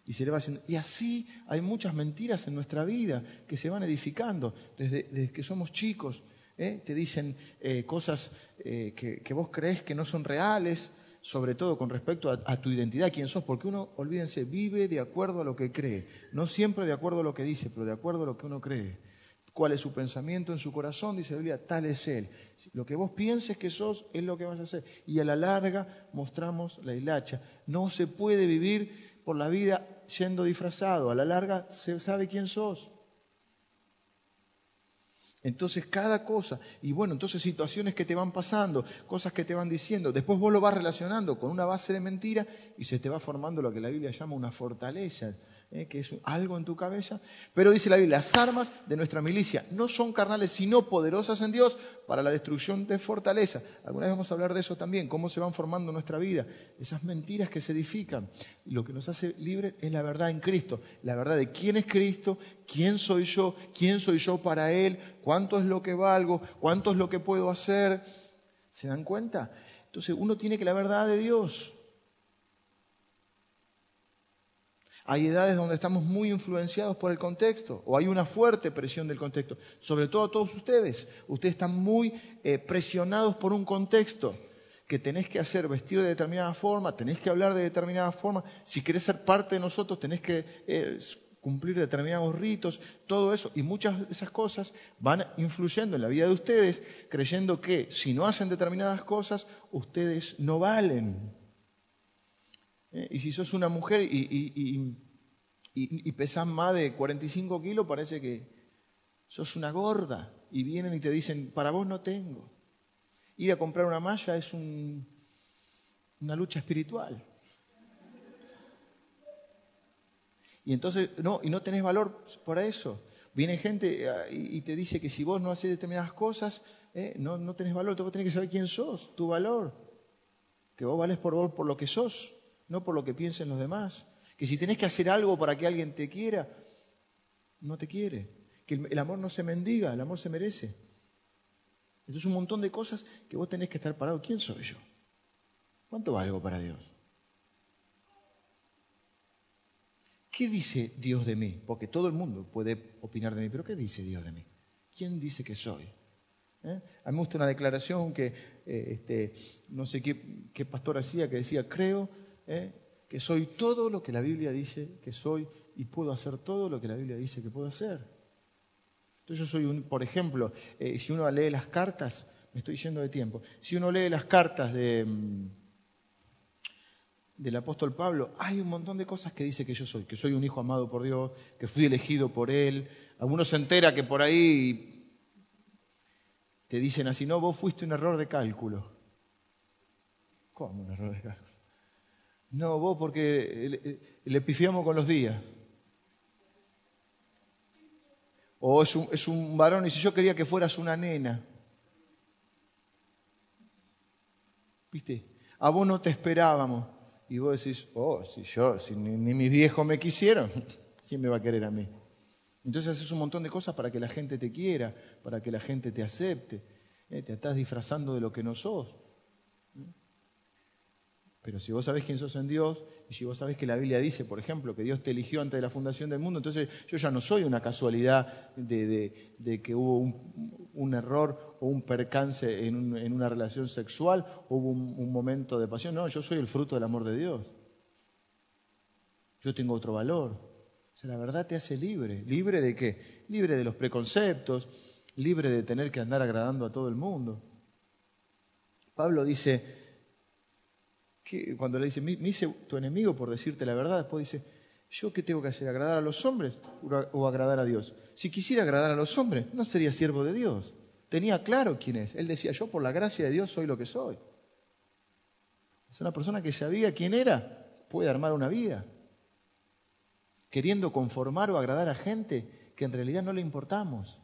Y se le va haciendo. Y así hay muchas mentiras en nuestra vida que se van edificando desde, que somos chicos. ¿eh? Te dicen eh, cosas eh, que, vos crees que no son reales, sobre todo con respecto a, a, tu identidad, quién sos, porque uno, olvídense, vive de acuerdo a lo que cree. No siempre de acuerdo a lo que dice, pero de acuerdo a lo que uno cree cuál es su pensamiento en su corazón, dice la Biblia, tal es Él. Lo que vos pienses que sos es lo que vas a hacer. Y a la larga mostramos la hilacha. No se puede vivir por la vida siendo disfrazado. A la larga se sabe quién sos. Entonces cada cosa, y bueno, entonces situaciones que te van pasando, cosas que te van diciendo, después vos lo vas relacionando con una base de mentira y se te va formando lo que la Biblia llama una fortaleza. ¿Eh? que es algo en tu cabeza. Pero dice la Biblia, las armas de nuestra milicia no son carnales, sino poderosas en Dios para la destrucción de fortaleza. Alguna vez vamos a hablar de eso también, cómo se van formando nuestra vida, esas mentiras que se edifican. Lo que nos hace libres es la verdad en Cristo, la verdad de quién es Cristo, quién soy yo, quién soy yo para Él, cuánto es lo que valgo, cuánto es lo que puedo hacer. ¿Se dan cuenta? Entonces uno tiene que la verdad de Dios. Hay edades donde estamos muy influenciados por el contexto o hay una fuerte presión del contexto. Sobre todo todos ustedes. Ustedes están muy eh, presionados por un contexto que tenés que hacer, vestir de determinada forma, tenés que hablar de determinada forma. Si querés ser parte de nosotros, tenés que eh, cumplir determinados ritos, todo eso. Y muchas de esas cosas van influyendo en la vida de ustedes, creyendo que si no hacen determinadas cosas, ustedes no valen. ¿Eh? y si sos una mujer y, y, pesás más de 45 kilos, parece que sos una gorda. Y vienen y te dicen, para vos no tengo. Ir a comprar una malla es una lucha espiritual. Y entonces, no, y no tenés valor para eso. Viene gente eh, y te dice que si vos no haces determinadas cosas, eh, no, no tenés valor, vos tenés que saber quién sos, tu valor. Que vos vales por vos por lo que sos no por lo que piensen los demás. Que si tenés que hacer algo para que alguien te quiera, no te quiere. Que el amor no se mendiga, el amor se merece. Entonces un montón de cosas que vos tenés que estar parado. ¿Quién soy yo? ¿Cuánto valgo para Dios? ¿Qué dice Dios de mí? Porque todo el mundo puede opinar de mí, pero ¿qué dice Dios de mí? ¿Quién dice que soy? ¿Eh? A mí me gusta una declaración que eh, este, no sé qué, pastor hacía, que decía, creo ¿eh? que soy todo lo que la Biblia dice que soy y puedo hacer todo lo que la Biblia dice que puedo hacer. Entonces yo soy un, por ejemplo, eh, si uno lee las cartas, me estoy yendo de tiempo, si uno lee las cartas mm, del apóstol Pablo, hay un montón de cosas que dice que yo soy, que soy un hijo amado por Dios, que fui elegido por Él. Algunos se entera que por ahí te dicen así, no, vos fuiste un error de cálculo. ¿Cómo un error de cálculo? No, vos porque le, pifiamos con los días. O es un, es un varón y si yo quería que fueras una nena. ¿Viste? A vos no te esperábamos. Y vos decís, oh, si yo, si ni, mis viejos me quisieron, ¿quién me va a querer a mí? Entonces haces un montón de cosas para que la gente te quiera, para que la gente te acepte. ¿eh? Te estás disfrazando de lo que no sos. Pero si vos sabés quién sos en Dios, y si vos sabés que la Biblia dice, por ejemplo, que Dios te eligió antes de la fundación del mundo, entonces yo ya no soy una casualidad de, que hubo un, error o un percance en, una relación sexual, o hubo un, momento de pasión. No, yo soy el fruto del amor de Dios. Yo tengo otro valor. O sea, la verdad te hace libre. ¿Libre de qué? Libre de los preconceptos, libre de tener que andar agradando a todo el mundo. Pablo dice, cuando le dice, me, hice tu enemigo por decirte la verdad, después dice, ¿yo qué tengo que hacer? ¿Agradar a los hombres o agradar a Dios? Si quisiera agradar a los hombres, no sería siervo de Dios. Tenía claro quién es. Él decía, yo por la gracia de Dios soy lo que soy. Es una persona que sabía quién era, puede armar una vida. Queriendo conformar o agradar a gente que en realidad no le importamos.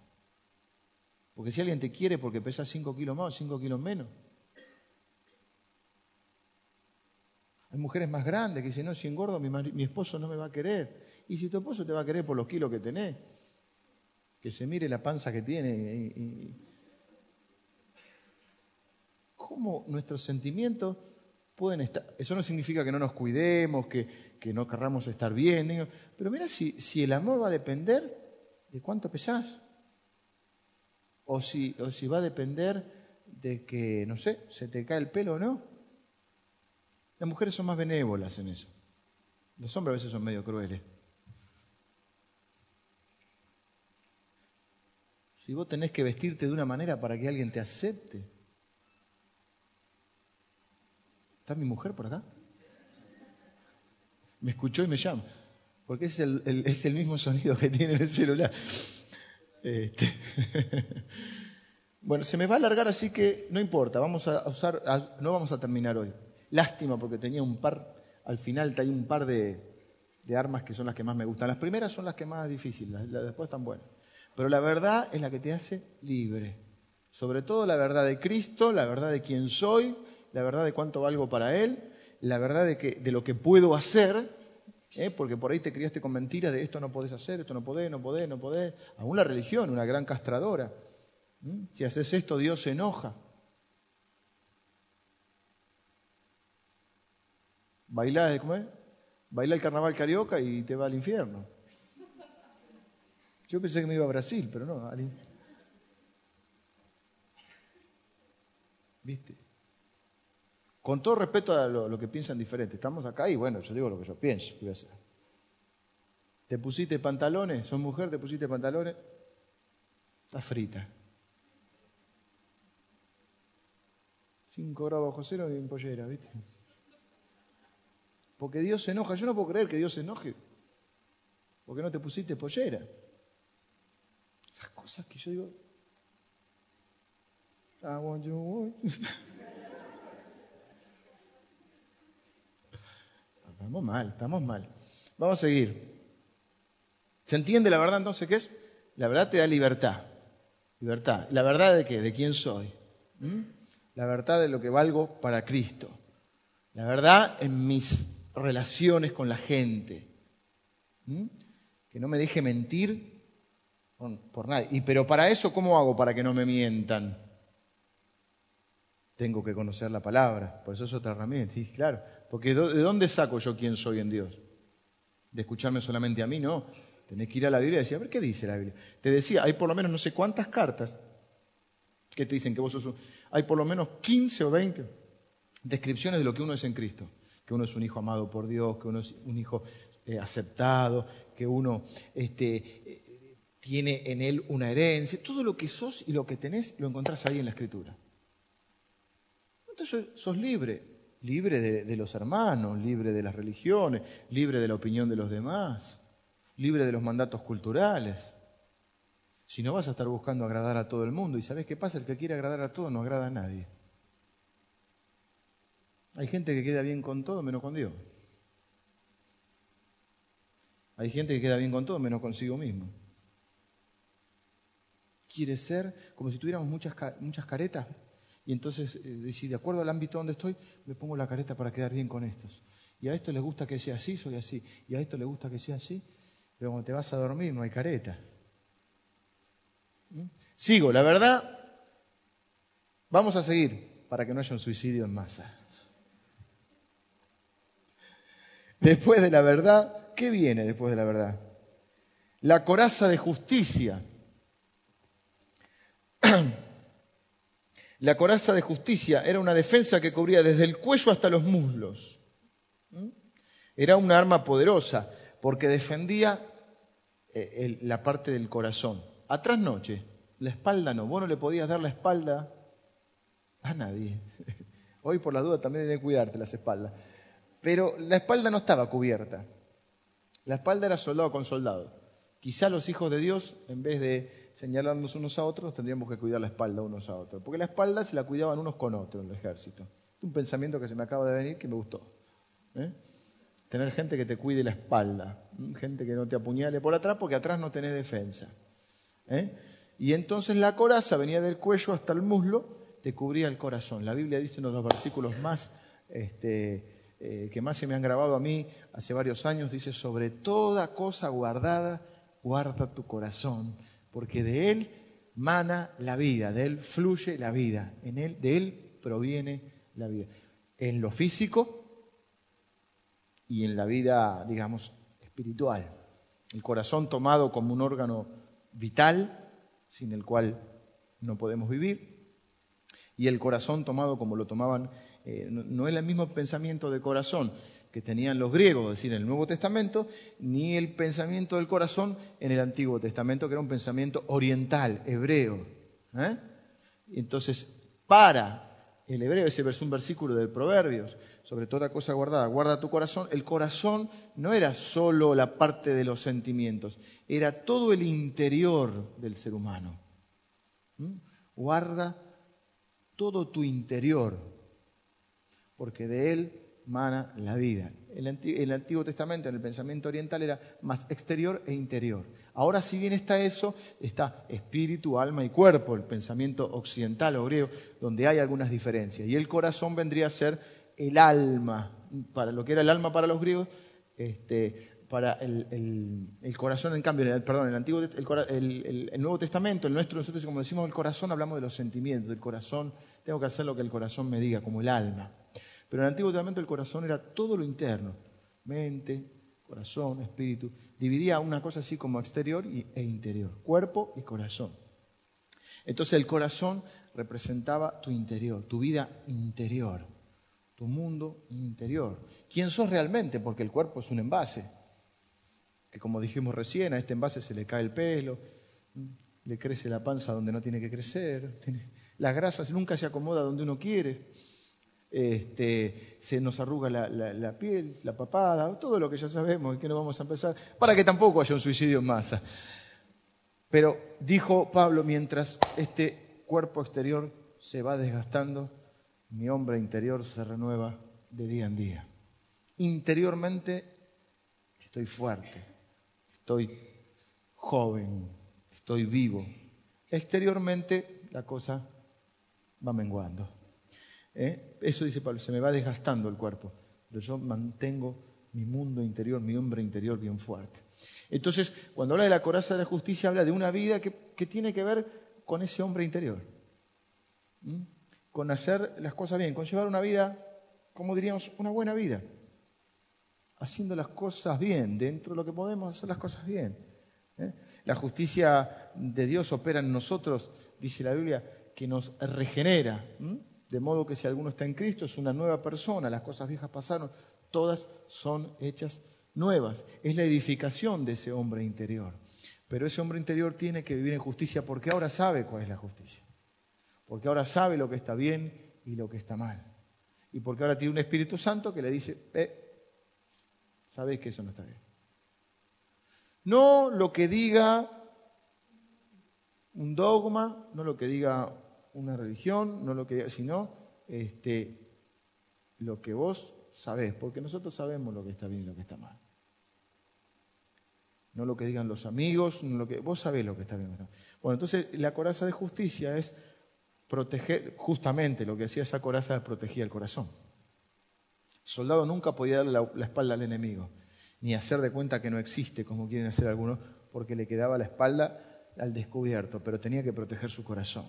Porque si alguien te quiere porque pesa 5 kilos más o 5 kilos menos, Hay mujeres más grandes que dicen, no, si engordo mi, esposo no me va a querer. Y si tu esposo te va a querer por los kilos que tenés, que se mire la panza que tiene. ¿Cómo nuestros sentimientos pueden estar? Eso no significa que no nos cuidemos, que, no querramos estar bien. pero mira, si, si el amor va a depender de cuánto pesás. O si, o si va a depender de que, no sé, se te cae el pelo o no. Las mujeres son más benévolas en eso. Los hombres a veces son medio crueles. Si vos tenés que vestirte de una manera para que alguien te acepte. ¿Está mi mujer por acá? Me escuchó y me llama. Porque es el, es el mismo sonido que tiene el celular. Este. Bueno, se me va a alargar, así que no importa, vamos a usar, no vamos a terminar hoy. Lástima porque tenía un par, al final hay un par de, armas que son las que más me gustan. Las primeras son las que más difíciles, las después están buenas. Pero la verdad es la que te hace libre. Sobre todo la verdad de Cristo, la verdad de quién soy, la verdad de cuánto valgo para Él, la verdad de, que, de lo que puedo hacer, ¿eh? porque por ahí te criaste con mentiras de esto no podés hacer, esto no podés, no podés, no podés. Aún la religión, una gran castradora. Si haces esto, Dios se enoja. Baila, ¿cómo es? Baila el carnaval carioca y te va al infierno. Yo pensé que me iba a Brasil, pero no. ¿Viste? Con todo respeto a lo, que piensan diferente. Estamos acá y bueno, yo digo lo que yo pienso. ¿Qué a ¿Te pusiste pantalones? ¿Sos mujer? ¿Te pusiste pantalones? Estás frita. Cinco grados bajo cero y en pollera, ¿viste? Porque Dios se enoja. Yo no puedo creer que Dios se enoje. Porque no te pusiste pollera. Esas cosas que yo digo. Estamos mal, estamos mal. Vamos a seguir. ¿Se entiende la verdad entonces qué es? La verdad te da libertad. Libertad. ¿La verdad de qué? ¿De quién soy? ¿Mm? La verdad de lo que valgo para Cristo. La verdad en mis relaciones con la gente. Que no me deje mentir por, nadie. Y, pero para eso, ¿cómo hago para que no me mientan? tengo que conocer la palabra, por eso es otra herramienta. Y claro, porque ¿de dónde saco yo quién soy en Dios? De escucharme solamente a mí, no. Tenés que ir a la Biblia y decir, a ver qué dice la Biblia. Te decía, hay por lo menos no sé cuántas cartas que te dicen que vos sos un... Hay por lo menos 15 o 20 descripciones de lo que uno es en Cristo. Que uno es un hijo amado por Dios, que uno es un hijo eh, aceptado, que uno este, eh, tiene en él una herencia. Todo lo que sos y lo que tenés lo encontrás ahí en la Escritura. Entonces sos libre, libre de los hermanos, libre de las religiones, libre de la opinión de los demás, libre de los mandatos culturales. Si no vas a estar buscando agradar a todo el mundo. ¿Y sabes qué pasa? El que quiere agradar a todo no agrada a nadie. Hay gente que queda bien con todo menos con Dios. Hay gente que queda bien con todo menos consigo mismo. Quiere ser como si tuviéramos muchas, muchas caretas y entonces eh, si de acuerdo al ámbito donde estoy, me pongo la careta para quedar bien con estos. Y a esto le gusta que sea así, soy así. Y a esto le gusta que sea así, pero cuando te vas a dormir no hay careta. ¿Mm? Sigo, la verdad, vamos a seguir para que no haya un suicidio en masa. Después de la verdad, ¿qué viene después de la verdad? La coraza de justicia. La coraza de justicia era una defensa que cubría desde el cuello hasta los muslos. ¿Mm? Era una arma poderosa porque defendía eh, la parte del corazón. Atrás noche, la espalda no. Vos no le podías dar la espalda a nadie. Hoy por la duda también hay que cuidarte las espaldas. Pero la espalda no estaba cubierta. La espalda era soldado con soldado. Quizá los hijos de Dios, en vez de señalarnos unos a otros, tendríamos que cuidar la espalda unos a otros. Porque la espalda se la cuidaban unos con otros en el ejército. Un pensamiento que se me acaba de venir que me gustó. ¿eh? Tener gente que te cuide la espalda, gente que no te apuñale por atrás porque atrás no tenés defensa. ¿eh? Y entonces la coraza venía del cuello hasta el muslo, te cubría el corazón. La Biblia dice uno de los versículos más este, eh, que más se me han grabado a mí hace varios años, dice, sobre toda cosa guardada, guarda tu corazón, porque de él mana la vida, de él fluye la vida, en él, de él proviene la vida. En lo físico y en la vida, digamos, espiritual. El corazón tomado como un órgano vital, sin el cual no podemos vivir, y el corazón tomado como lo tomaban eh, no, es el mismo pensamiento de corazón que tenían los griegos, es decir, en el Nuevo Testamento, ni el pensamiento del corazón en el Antiguo Testamento, que era un pensamiento oriental, hebreo. ¿eh? Entonces, para el hebreo, ese es un versículo de Proverbios, sobre toda cosa guardada, guarda tu corazón, el corazón no era solo la parte de los sentimientos, era todo el interior del ser humano. Guarda todo tu interior, porque de él mana la vida. El, el Antiguo Testamento, en el pensamiento oriental, era más exterior e interior. Ahora, si bien está eso, está espíritu, alma y cuerpo, el pensamiento occidental o griego, donde hay algunas diferencias. Y el corazón vendría a ser el alma, para lo que era el alma para los griegos, este, para el, corazón, en cambio, el, perdón, el, Antiguo, el, Nuevo Testamento, el nuestro, nosotros como decimos el corazón, hablamos de los sentimientos, del corazón, tengo que hacer lo que el corazón me diga, como el alma. Pero en el Antiguo Testamento el corazón era todo lo interno, mente, corazón, espíritu. Dividía una cosa así como exterior e interior, cuerpo y corazón. Entonces el corazón representaba tu interior, tu vida interior, tu mundo interior. ¿Quién sos realmente? Porque el cuerpo es un envase, que como dijimos recién, a este envase se le cae el pelo, le crece la panza donde no tiene que crecer, las grasas nunca se acomoda donde uno quiere este, se nos arruga la, piel, la papada, todo lo que ya sabemos y que no vamos a empezar, para que tampoco haya un suicidio en masa. Pero dijo Pablo, mientras este cuerpo exterior se va desgastando, mi hombre interior se renueva de día en día. Interiormente estoy fuerte, estoy joven, estoy vivo. Exteriormente la cosa va menguando. ¿Eh? Eso dice Pablo, se me va desgastando el cuerpo, pero yo mantengo mi mundo interior, mi hombre interior bien fuerte. Entonces, cuando habla de la coraza de la justicia, habla de una vida que, tiene que ver con ese hombre interior. con hacer las cosas bien, con llevar una vida, como diríamos, una buena vida. Haciendo las cosas bien, dentro de lo que podemos hacer las cosas bien. ¿eh? La justicia de Dios opera en nosotros, dice la Biblia, que nos regenera. De modo que si alguno está en Cristo es una nueva persona, las cosas viejas pasaron, todas son hechas nuevas. Es la edificación de ese hombre interior. Pero ese hombre interior tiene que vivir en justicia porque ahora sabe cuál es la justicia. Porque ahora sabe lo que está bien y lo que está mal. Y porque ahora tiene un Espíritu Santo que le dice, eh, sabéis que eso no está bien. No lo que diga un dogma, no lo que diga una religión, no lo que sino este, lo que vos sabés, porque nosotros sabemos lo que está bien y lo que está mal. No lo que digan los amigos, no lo que vos sabés lo que está bien. Lo que está mal. Bueno, entonces la coraza de justicia es proteger, justamente lo que hacía esa coraza protegía el corazón. El soldado nunca podía darle la espalda al enemigo ni hacer de cuenta que no existe, como quieren hacer algunos, porque le quedaba la espalda al descubierto, pero tenía que proteger su corazón.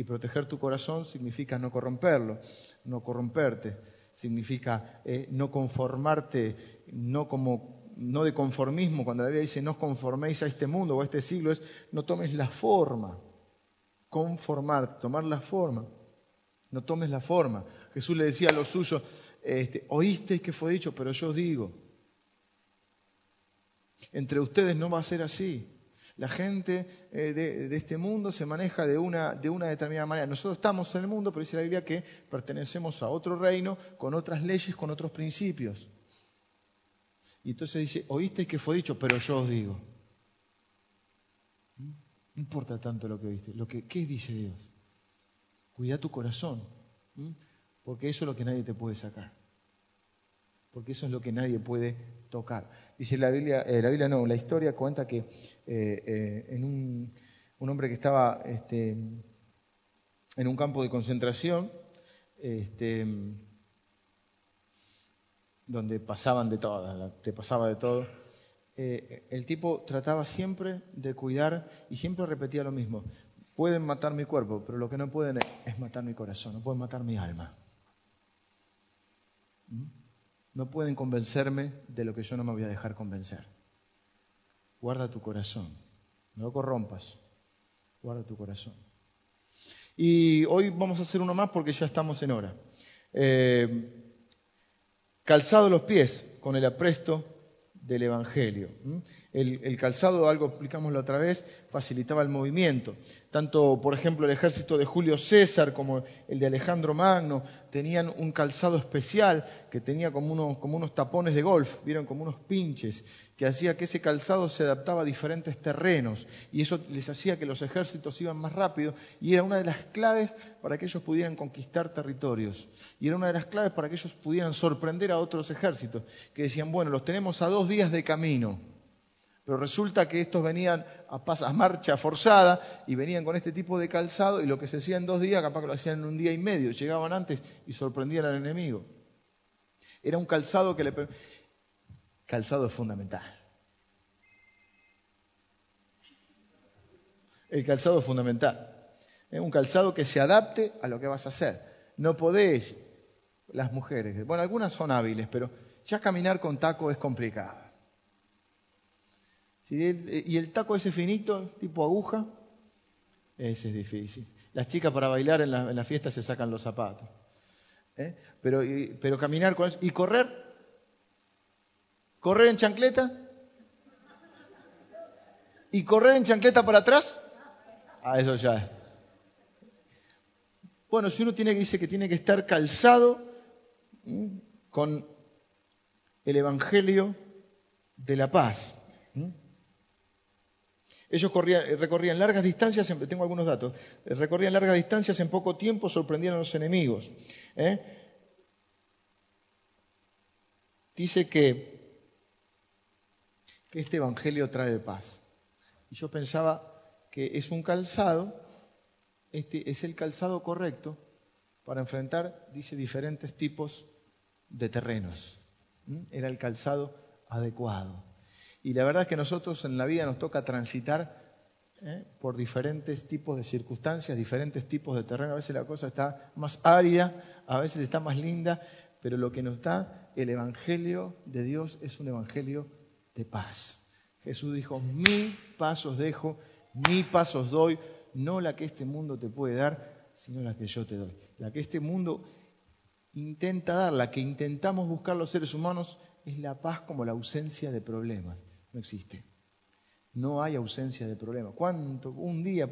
Y proteger tu corazón significa no corromperlo, no corromperte, significa eh, no conformarte, no como no de conformismo, cuando la Biblia dice no conforméis a este mundo o a este siglo, es no tomes la forma, conformar, tomar la forma, no tomes la forma. Jesús le decía a los suyos, este, oísteis que fue dicho, pero yo os digo, entre ustedes no va a ser así. La gente eh, de, este mundo se maneja de una, de una determinada manera. Nosotros estamos en el mundo, pero dice la Biblia que pertenecemos a otro reino, con otras leyes, con otros principios. Y entonces dice, oíste que fue dicho, pero yo os digo. ¿Mm? No importa tanto lo que oíste. Lo que, ¿Qué dice Dios? Cuida tu corazón, ¿Mm? porque eso es lo que nadie te puede sacar porque eso es lo que nadie puede tocar. Dice la Biblia, eh, la Biblia no, la historia cuenta que eh, eh, en un, hombre que estaba este, en un campo de concentración, este, donde pasaban de todo, te pasaba de todo, el tipo trataba siempre de cuidar y siempre repetía lo mismo. Pueden matar mi cuerpo, pero lo que no pueden es matar mi corazón, no pueden matar mi alma. ¿Mm? No pueden convencerme de lo que yo no me voy a dejar convencer. Guarda tu corazón, no lo corrompas, guarda tu corazón. Y hoy vamos a hacer uno más porque ya estamos en hora. Eh, calzado los pies con el apresto del Evangelio. El, calzado, algo explicamos la otra vez, facilitaba el movimiento. Tanto, por ejemplo, el ejército de Julio César como el de Alejandro Magno tenían un calzado especial que tenía como unos, como unos tapones de golf, vieron como unos pinches, que hacía que ese calzado se adaptaba a diferentes terrenos. Y eso les hacía que los ejércitos iban más rápido y era una de las claves para que ellos pudieran conquistar territorios. Y era una de las claves para que ellos pudieran sorprender a otros ejércitos que decían, bueno, los tenemos a dos días de camino pero resulta que estos venían a, marcha forzada y venían con este tipo de calzado y lo que se hacía en dos días, capaz que lo hacían en un día y medio. Llegaban antes y sorprendían al enemigo. Era un calzado que le... Calzado es fundamental. El calzado es fundamental. Es un calzado que se adapte a lo que vas a hacer. No podés, las mujeres, bueno, algunas son hábiles, pero ya caminar con taco es complicado. Y el taco ese finito, tipo aguja, ese es difícil. Las chicas para bailar en la, fiesta se sacan los zapatos. ¿eh? Pero, pero caminar con eso. ¿Y correr? ¿Correr en chancleta? ¿Y correr en chancleta para atrás? Ah, eso ya. Bueno, si uno tiene dice que tiene que estar calzado con el Evangelio de la paz. Ellos eh, recorrían largas distancias, tengo algunos datos, eh, recorrían largas distancias en poco tiempo, sorprendían a los enemigos. ¿eh? Dice que, que este Evangelio trae paz. Y yo pensaba que es un calzado, este es el calzado correcto para enfrentar, dice, diferentes tipos de terrenos. Era el calzado adecuado. Y la verdad es que nosotros en la vida nos toca transitar ¿eh? por diferentes tipos de circunstancias, diferentes tipos de terreno. A veces la cosa está más árida, a veces está más linda, pero lo que nos da el Evangelio de Dios es un Evangelio de paz. Jesús dijo, mi paz os dejo, mi paz os doy, no la que este mundo te puede dar, sino la que yo te doy. La que este mundo intenta dar, la que intentamos buscar los seres humanos, es la paz como la ausencia de problemas. No existe. No hay ausencia de problemas. ¿Cuánto? Un día,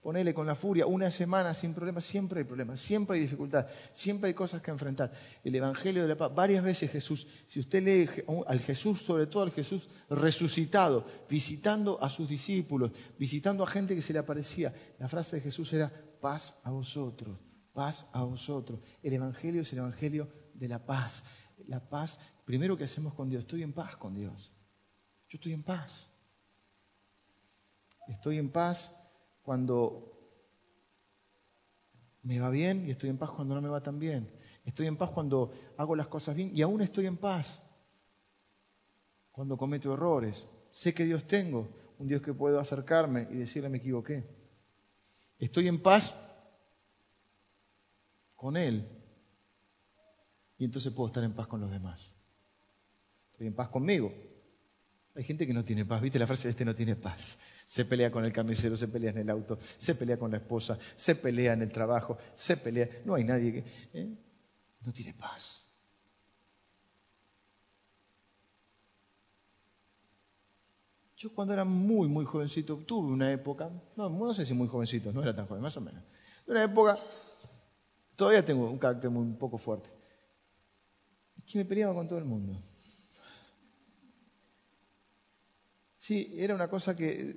ponele con la furia, una semana sin problemas, siempre hay problemas, siempre hay dificultad, siempre hay cosas que enfrentar. El Evangelio de la Paz, varias veces Jesús, si usted lee al Jesús, sobre todo al Jesús resucitado, visitando a sus discípulos, visitando a gente que se le aparecía, la frase de Jesús era paz a vosotros, paz a vosotros. El Evangelio es el Evangelio de la paz. La paz, primero que hacemos con Dios, estoy en paz con Dios. Yo estoy en paz. Estoy en paz cuando me va bien y estoy en paz cuando no me va tan bien. Estoy en paz cuando hago las cosas bien y aún estoy en paz cuando cometo errores. Sé que Dios tengo, un Dios que puedo acercarme y decirle me equivoqué. Estoy en paz con Él y entonces puedo estar en paz con los demás. Estoy en paz conmigo, hay gente que no tiene paz. ¿Viste la frase? Este no tiene paz. Se pelea con el carnicero, se pelea en el auto, se pelea con la esposa, se pelea en el trabajo, se pelea. No hay nadie que... ¿eh? No tiene paz. Yo cuando era muy, muy jovencito, tuve una época, no, no sé si muy jovencito, no era tan joven, más o menos. Una época, todavía tengo un carácter muy un poco fuerte, que me peleaba con todo el mundo. Sí, era una cosa que...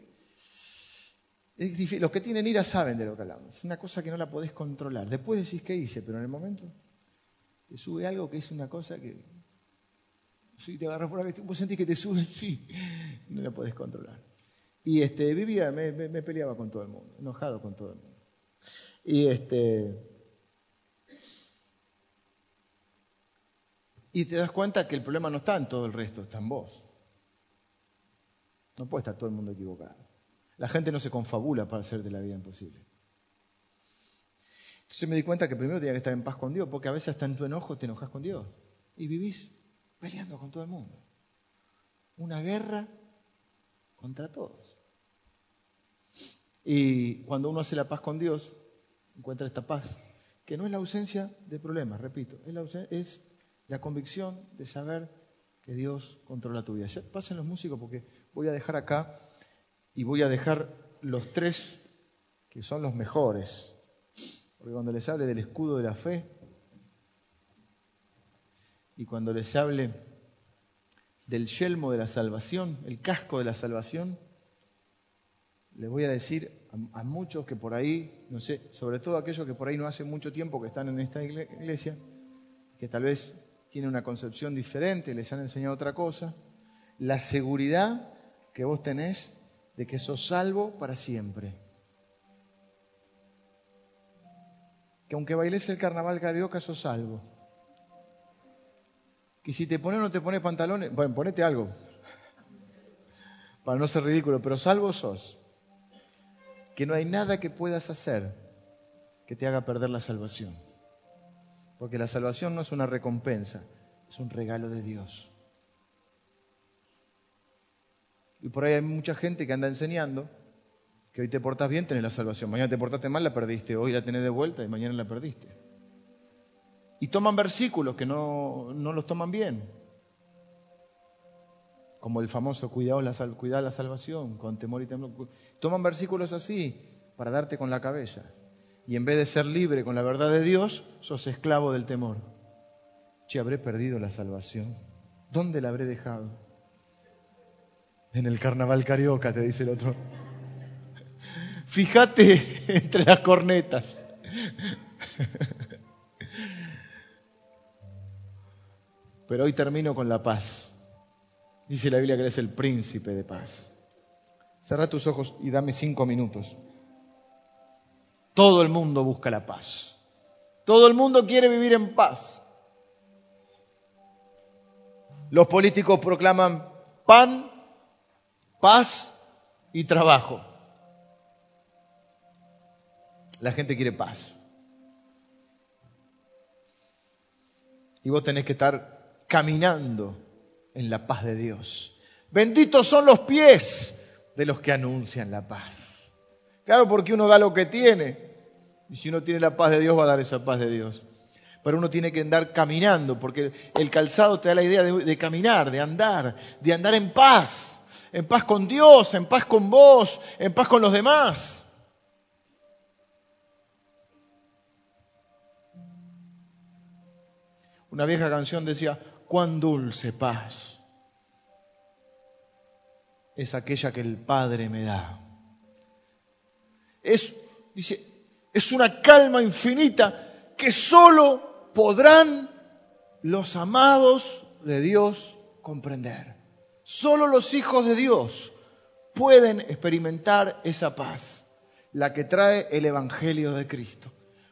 Los que tienen ira saben de lo que hablamos. Es una cosa que no la podés controlar. Después decís qué hice, pero en el momento te sube algo que es una cosa que... Sí, te agarras por ahí, vos sentís que te sube, sí, no la podés controlar. Y este, vivía, me, me, peleaba con todo el mundo, enojado con todo el mundo. Y este... Y te das cuenta que el problema no está en todo el resto, está en vos. No puede estar todo el mundo equivocado. La gente no se confabula para hacerte la vida imposible. Entonces me di cuenta que primero tenía que estar en paz con Dios, porque a veces hasta en tu enojo te enojas con Dios y vivís peleando con todo el mundo. Una guerra contra todos. Y cuando uno hace la paz con Dios, encuentra esta paz, que no es la ausencia de problemas, repito, es la, convicción de saber que Dios controla tu vida. Ya pasen los músicos porque voy a dejar acá y voy a dejar los tres que son los mejores. Porque cuando les hable del escudo de la fe y cuando les hable del yelmo de la salvación, el casco de la salvación, les voy a decir a, a, muchos que por ahí, no sé, sobre todo aquellos que por ahí no hace mucho tiempo que están en esta iglesia, que tal vez tiene una concepción diferente, les han enseñado otra cosa, la seguridad que vos tenés de que sos salvo para siempre. Que aunque bailes el carnaval carioca, sos salvo. Que si te pones o no te pones pantalones, bueno, ponete algo, para no ser ridículo, pero salvo sos. Que no hay nada que puedas hacer que te haga perder la salvación. Porque la salvación no es una recompensa, es un regalo de Dios. Y por ahí hay mucha gente que anda enseñando que hoy te portas bien, tenés la salvación. Mañana te portaste mal, la perdiste. Hoy la tenés de vuelta y mañana la perdiste. Y toman versículos que no, no los toman bien. Como el famoso cuidado la, cuidar la salvación con temor y temor. Toman versículos así para darte con la cabeza y en vez de ser libre con la verdad de Dios, sos esclavo del temor. Che, habré perdido la salvación. ¿Dónde la habré dejado? En el carnaval carioca, te dice el otro. Fíjate entre las cornetas. Pero hoy termino con la paz. Dice la Biblia que eres el príncipe de paz. Cerra tus ojos y dame cinco minutos. Todo el mundo busca la paz. Todo el mundo quiere vivir en paz. Los políticos proclaman pan, paz y trabajo. La gente quiere paz. Y vos tenés que estar caminando en la paz de Dios. Benditos son los pies de los que anuncian la paz. Claro, porque uno da lo que tiene. Y si uno tiene la paz de Dios, va a dar esa paz de Dios. Pero uno tiene que andar caminando, porque el calzado te da la idea de, de caminar, de andar, de andar en paz. En paz con Dios, en paz con vos, en paz con los demás. Una vieja canción decía, cuán dulce paz es aquella que el Padre me da. Es, dice, es una calma infinita que solo podrán los amados de Dios comprender. Solo los hijos de Dios pueden experimentar esa paz, la que trae el Evangelio de Cristo.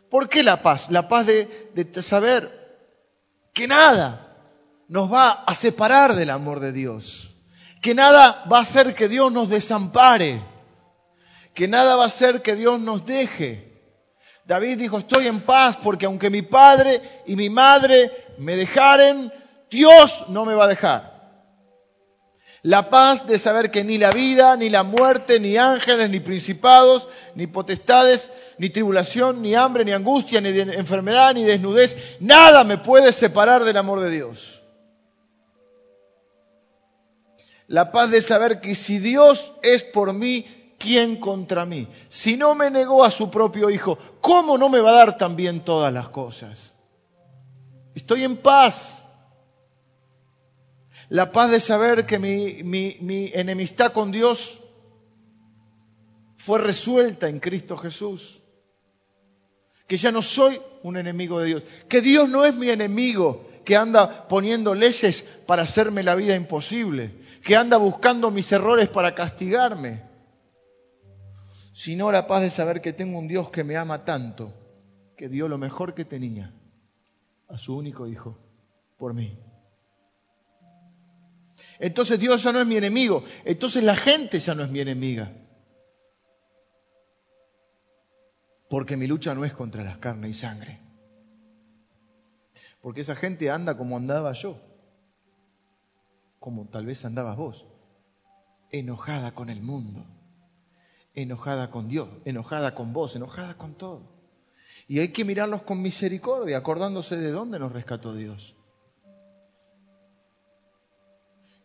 ¿Por qué la paz? La paz de, de saber que nada nos va a separar del amor de Dios, que nada va a hacer que Dios nos desampare, que nada va a hacer que Dios nos deje. David dijo, estoy en paz porque aunque mi padre y mi madre me dejaren, Dios no me va a dejar. La paz de saber que ni la vida, ni la muerte, ni ángeles, ni principados, ni potestades, ni tribulación, ni hambre, ni angustia, ni enfermedad, ni desnudez, nada me puede separar del amor de Dios. La paz de saber que si Dios es por mí, ¿quién contra mí? Si no me negó a su propio Hijo, ¿cómo no me va a dar también todas las cosas? Estoy en paz. La paz de saber que mi, mi enemistad con Dios fue resuelta en Cristo Jesús que ya no soy un enemigo de Dios, que Dios no es mi enemigo que anda poniendo leyes para hacerme la vida imposible, que anda buscando mis errores para castigarme, sino la paz de saber que tengo un Dios que me ama tanto, que dio lo mejor que tenía a su único hijo por mí. Entonces Dios ya no es mi enemigo, entonces la gente ya no es mi enemiga. Porque mi lucha no es contra las carne y sangre. Porque esa gente anda como andaba yo. Como tal vez andabas vos. Enojada con el mundo. Enojada con Dios. Enojada con vos. Enojada con todo. Y hay que mirarlos con misericordia, acordándose de dónde nos rescató Dios.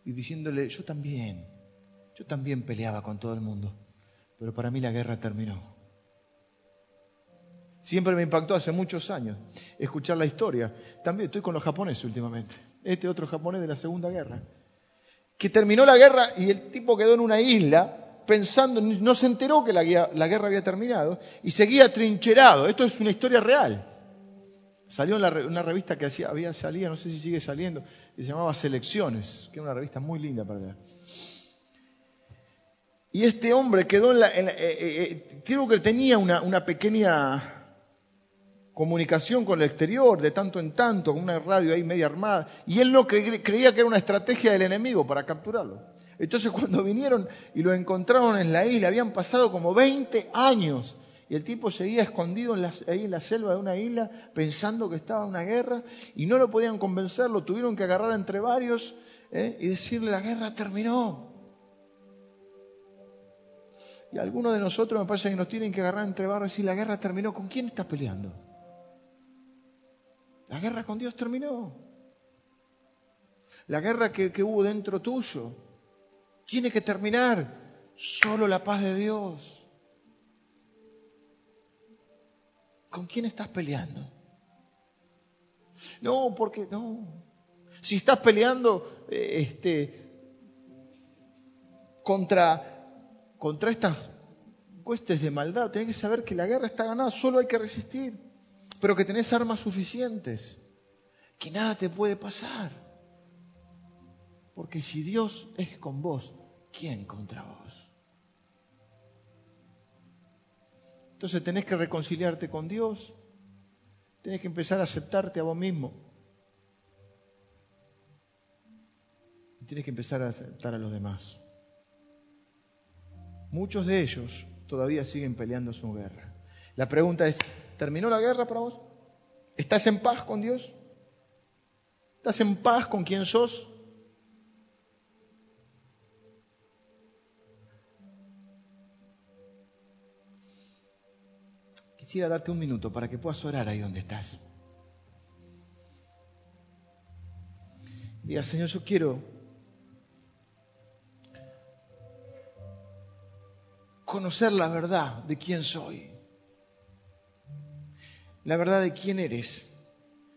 Y diciéndole, yo también, yo también peleaba con todo el mundo, pero para mí la guerra terminó. Siempre me impactó hace muchos años escuchar la historia. También estoy con los japoneses últimamente. Este otro japonés de la Segunda Guerra. Que terminó la guerra y el tipo quedó en una isla pensando, no se enteró que la, guerra había terminado y seguía trincherado. Esto es una historia real. Salió en una revista que hacía, había salido, no sé si sigue saliendo, que se llamaba Selecciones, que era una revista muy linda para leer. Y este hombre quedó en la... Eh, eh, eh, creo que tenía una pequeña comunicación con el exterior, de tanto en tanto, con una radio ahí media armada, y él no creía que era una estrategia del enemigo para capturarlo. Entonces cuando vinieron y lo encontraron en la isla, habían pasado como 20 años, y el tipo seguía escondido ahí en la selva de una isla pensando que estaba una guerra, y no lo podían convencer, lo tuvieron que agarrar entre varios ¿eh? y decirle, la guerra terminó. Y algunos de nosotros me parece que nos tienen que agarrar entre varios y decir, la guerra terminó, ¿con quién estás peleando? La guerra con Dios terminó. La guerra que, hubo dentro tuyo tiene que terminar. Solo la paz de Dios. ¿Con quién estás peleando? No, porque no. Si estás peleando eh, este, contra, contra estas cuestes de maldad, tienes que saber que la guerra está ganada, solo hay que resistir pero que tenés armas suficientes, que nada te puede pasar. Porque si Dios es con vos, ¿quién contra vos? Entonces tenés que reconciliarte con Dios, tenés que empezar a aceptarte a vos mismo. Y tienes que empezar a aceptar a los demás. Muchos de ellos todavía siguen peleando su guerra. La pregunta es, ¿terminó la guerra para vos? ¿Estás en paz con Dios? ¿Estás en paz con quien sos? Quisiera darte un minuto para que puedas orar ahí donde estás. Diga, Señor, yo quiero conocer la verdad de quién soy, la verdad de quién eres,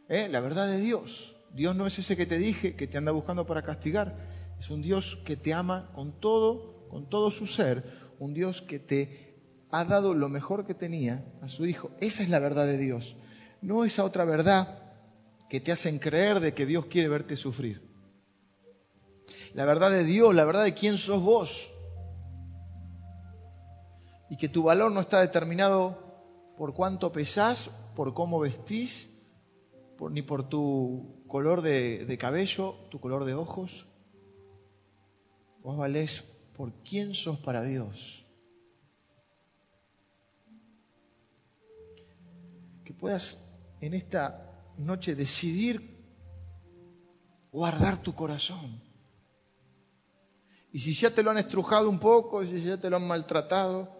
¿eh? la verdad de Dios. Dios no es ese que te dije, que te anda buscando para castigar, es un Dios que te ama con todo, con todo su ser, un Dios que te ha dado lo mejor que tenía a su Hijo. Esa es la verdad de Dios. No esa otra verdad que te hacen creer de que Dios quiere verte sufrir. La verdad de Dios, la verdad de quién sos vos. Y que tu valor no está determinado por cuánto pesás, por cómo vestís, ni por tu color de, de cabello, tu color de ojos. Vos valés por quién sos para Dios. Que puedas en esta noche decidir guardar tu corazón. Y si ya te lo han estrujado un poco, si ya te lo han maltratado,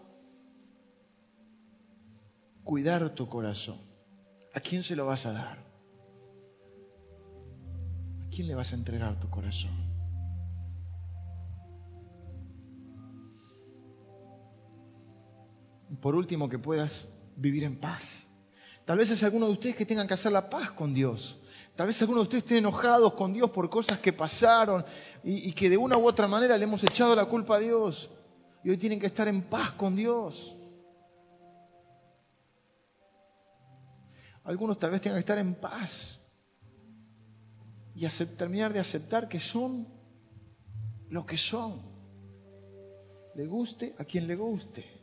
cuidar tu corazón. ¿A quién se lo vas a dar? ¿A quién le vas a entregar tu corazón? por último, que puedas vivir en paz. Tal vez es alguno de ustedes que tengan que hacer la paz con Dios. Tal vez alguno de ustedes estén enojados con Dios por cosas que pasaron y, que de una u otra manera le hemos echado la culpa a Dios. Y hoy tienen que estar en paz con Dios. Algunos tal vez tengan que estar en paz y terminar de aceptar que son lo que son. Le guste a quien le guste.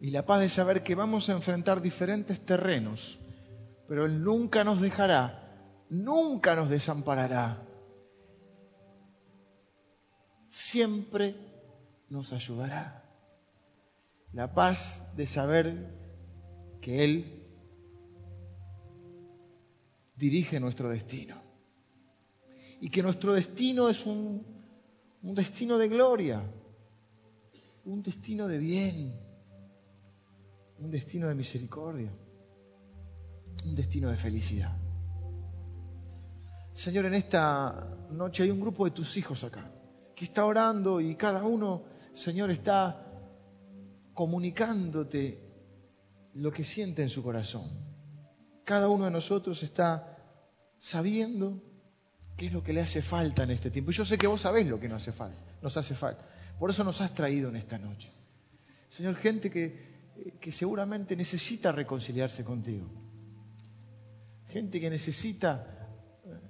Y la paz de saber que vamos a enfrentar diferentes terrenos, pero Él nunca nos dejará, nunca nos desamparará. Siempre nos ayudará. La paz de saber que Él dirige nuestro destino. Y que nuestro destino es un, un destino de gloria, un destino de bien un destino de misericordia, un destino de felicidad. Señor, en esta noche hay un grupo de tus hijos acá, que está orando y cada uno, Señor, está comunicándote lo que siente en su corazón. Cada uno de nosotros está sabiendo qué es lo que le hace falta en este tiempo. Y yo sé que vos sabés lo que nos hace falta, nos hace falta. Por eso nos has traído en esta noche. Señor, gente que que seguramente necesita reconciliarse contigo. Gente que necesita eh,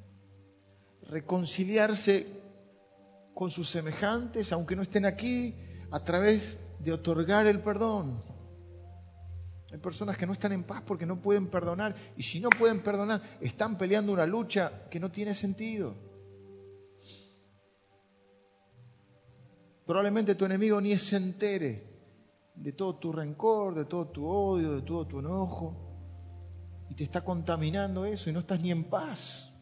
reconciliarse con sus semejantes, aunque no estén aquí, a través de otorgar el perdón. Hay personas que no están en paz porque no pueden perdonar y si no pueden perdonar están peleando una lucha que no tiene sentido. Probablemente tu enemigo ni se entere de todo tu rencor, de todo tu odio, de todo tu enojo, y te está contaminando eso y no estás ni en paz.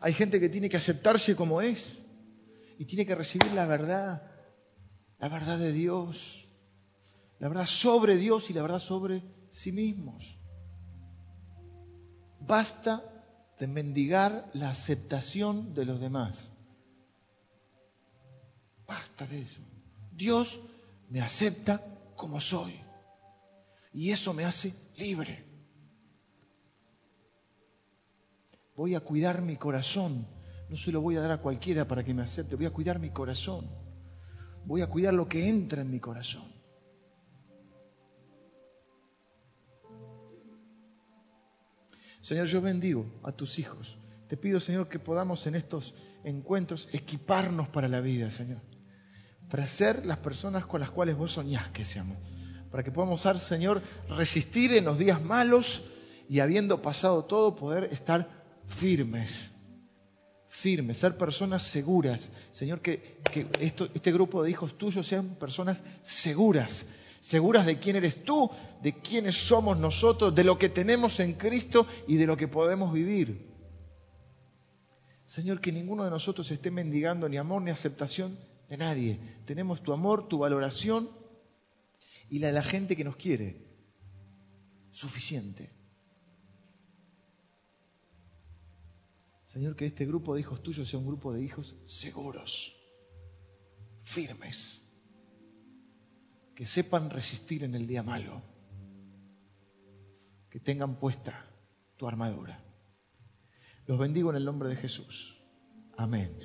Hay gente que tiene que aceptarse como es y tiene que recibir la verdad, la verdad de Dios, la verdad sobre Dios y la verdad sobre sí mismos. Basta de mendigar la aceptación de los demás. Basta de eso. Dios me acepta como soy. Y eso me hace libre. Voy a cuidar mi corazón. No se lo voy a dar a cualquiera para que me acepte. Voy a cuidar mi corazón. Voy a cuidar lo que entra en mi corazón. Señor, yo bendigo a tus hijos. Te pido, Señor, que podamos en estos encuentros equiparnos para la vida, Señor para ser las personas con las cuales vos soñás que seamos. Para que podamos, ser, Señor, resistir en los días malos y habiendo pasado todo, poder estar firmes. firmes, ser personas seguras. Señor, que, que esto, este grupo de hijos tuyos sean personas seguras, seguras de quién eres tú, de quiénes somos nosotros, de lo que tenemos en Cristo y de lo que podemos vivir. Señor, que ninguno de nosotros esté mendigando ni amor ni aceptación de nadie. Tenemos tu amor, tu valoración y la de la gente que nos quiere. Suficiente. Señor, que este grupo de hijos tuyos sea un grupo de hijos seguros, firmes, que sepan resistir en el día malo, que tengan puesta tu armadura. Los bendigo en el nombre de Jesús. Amén.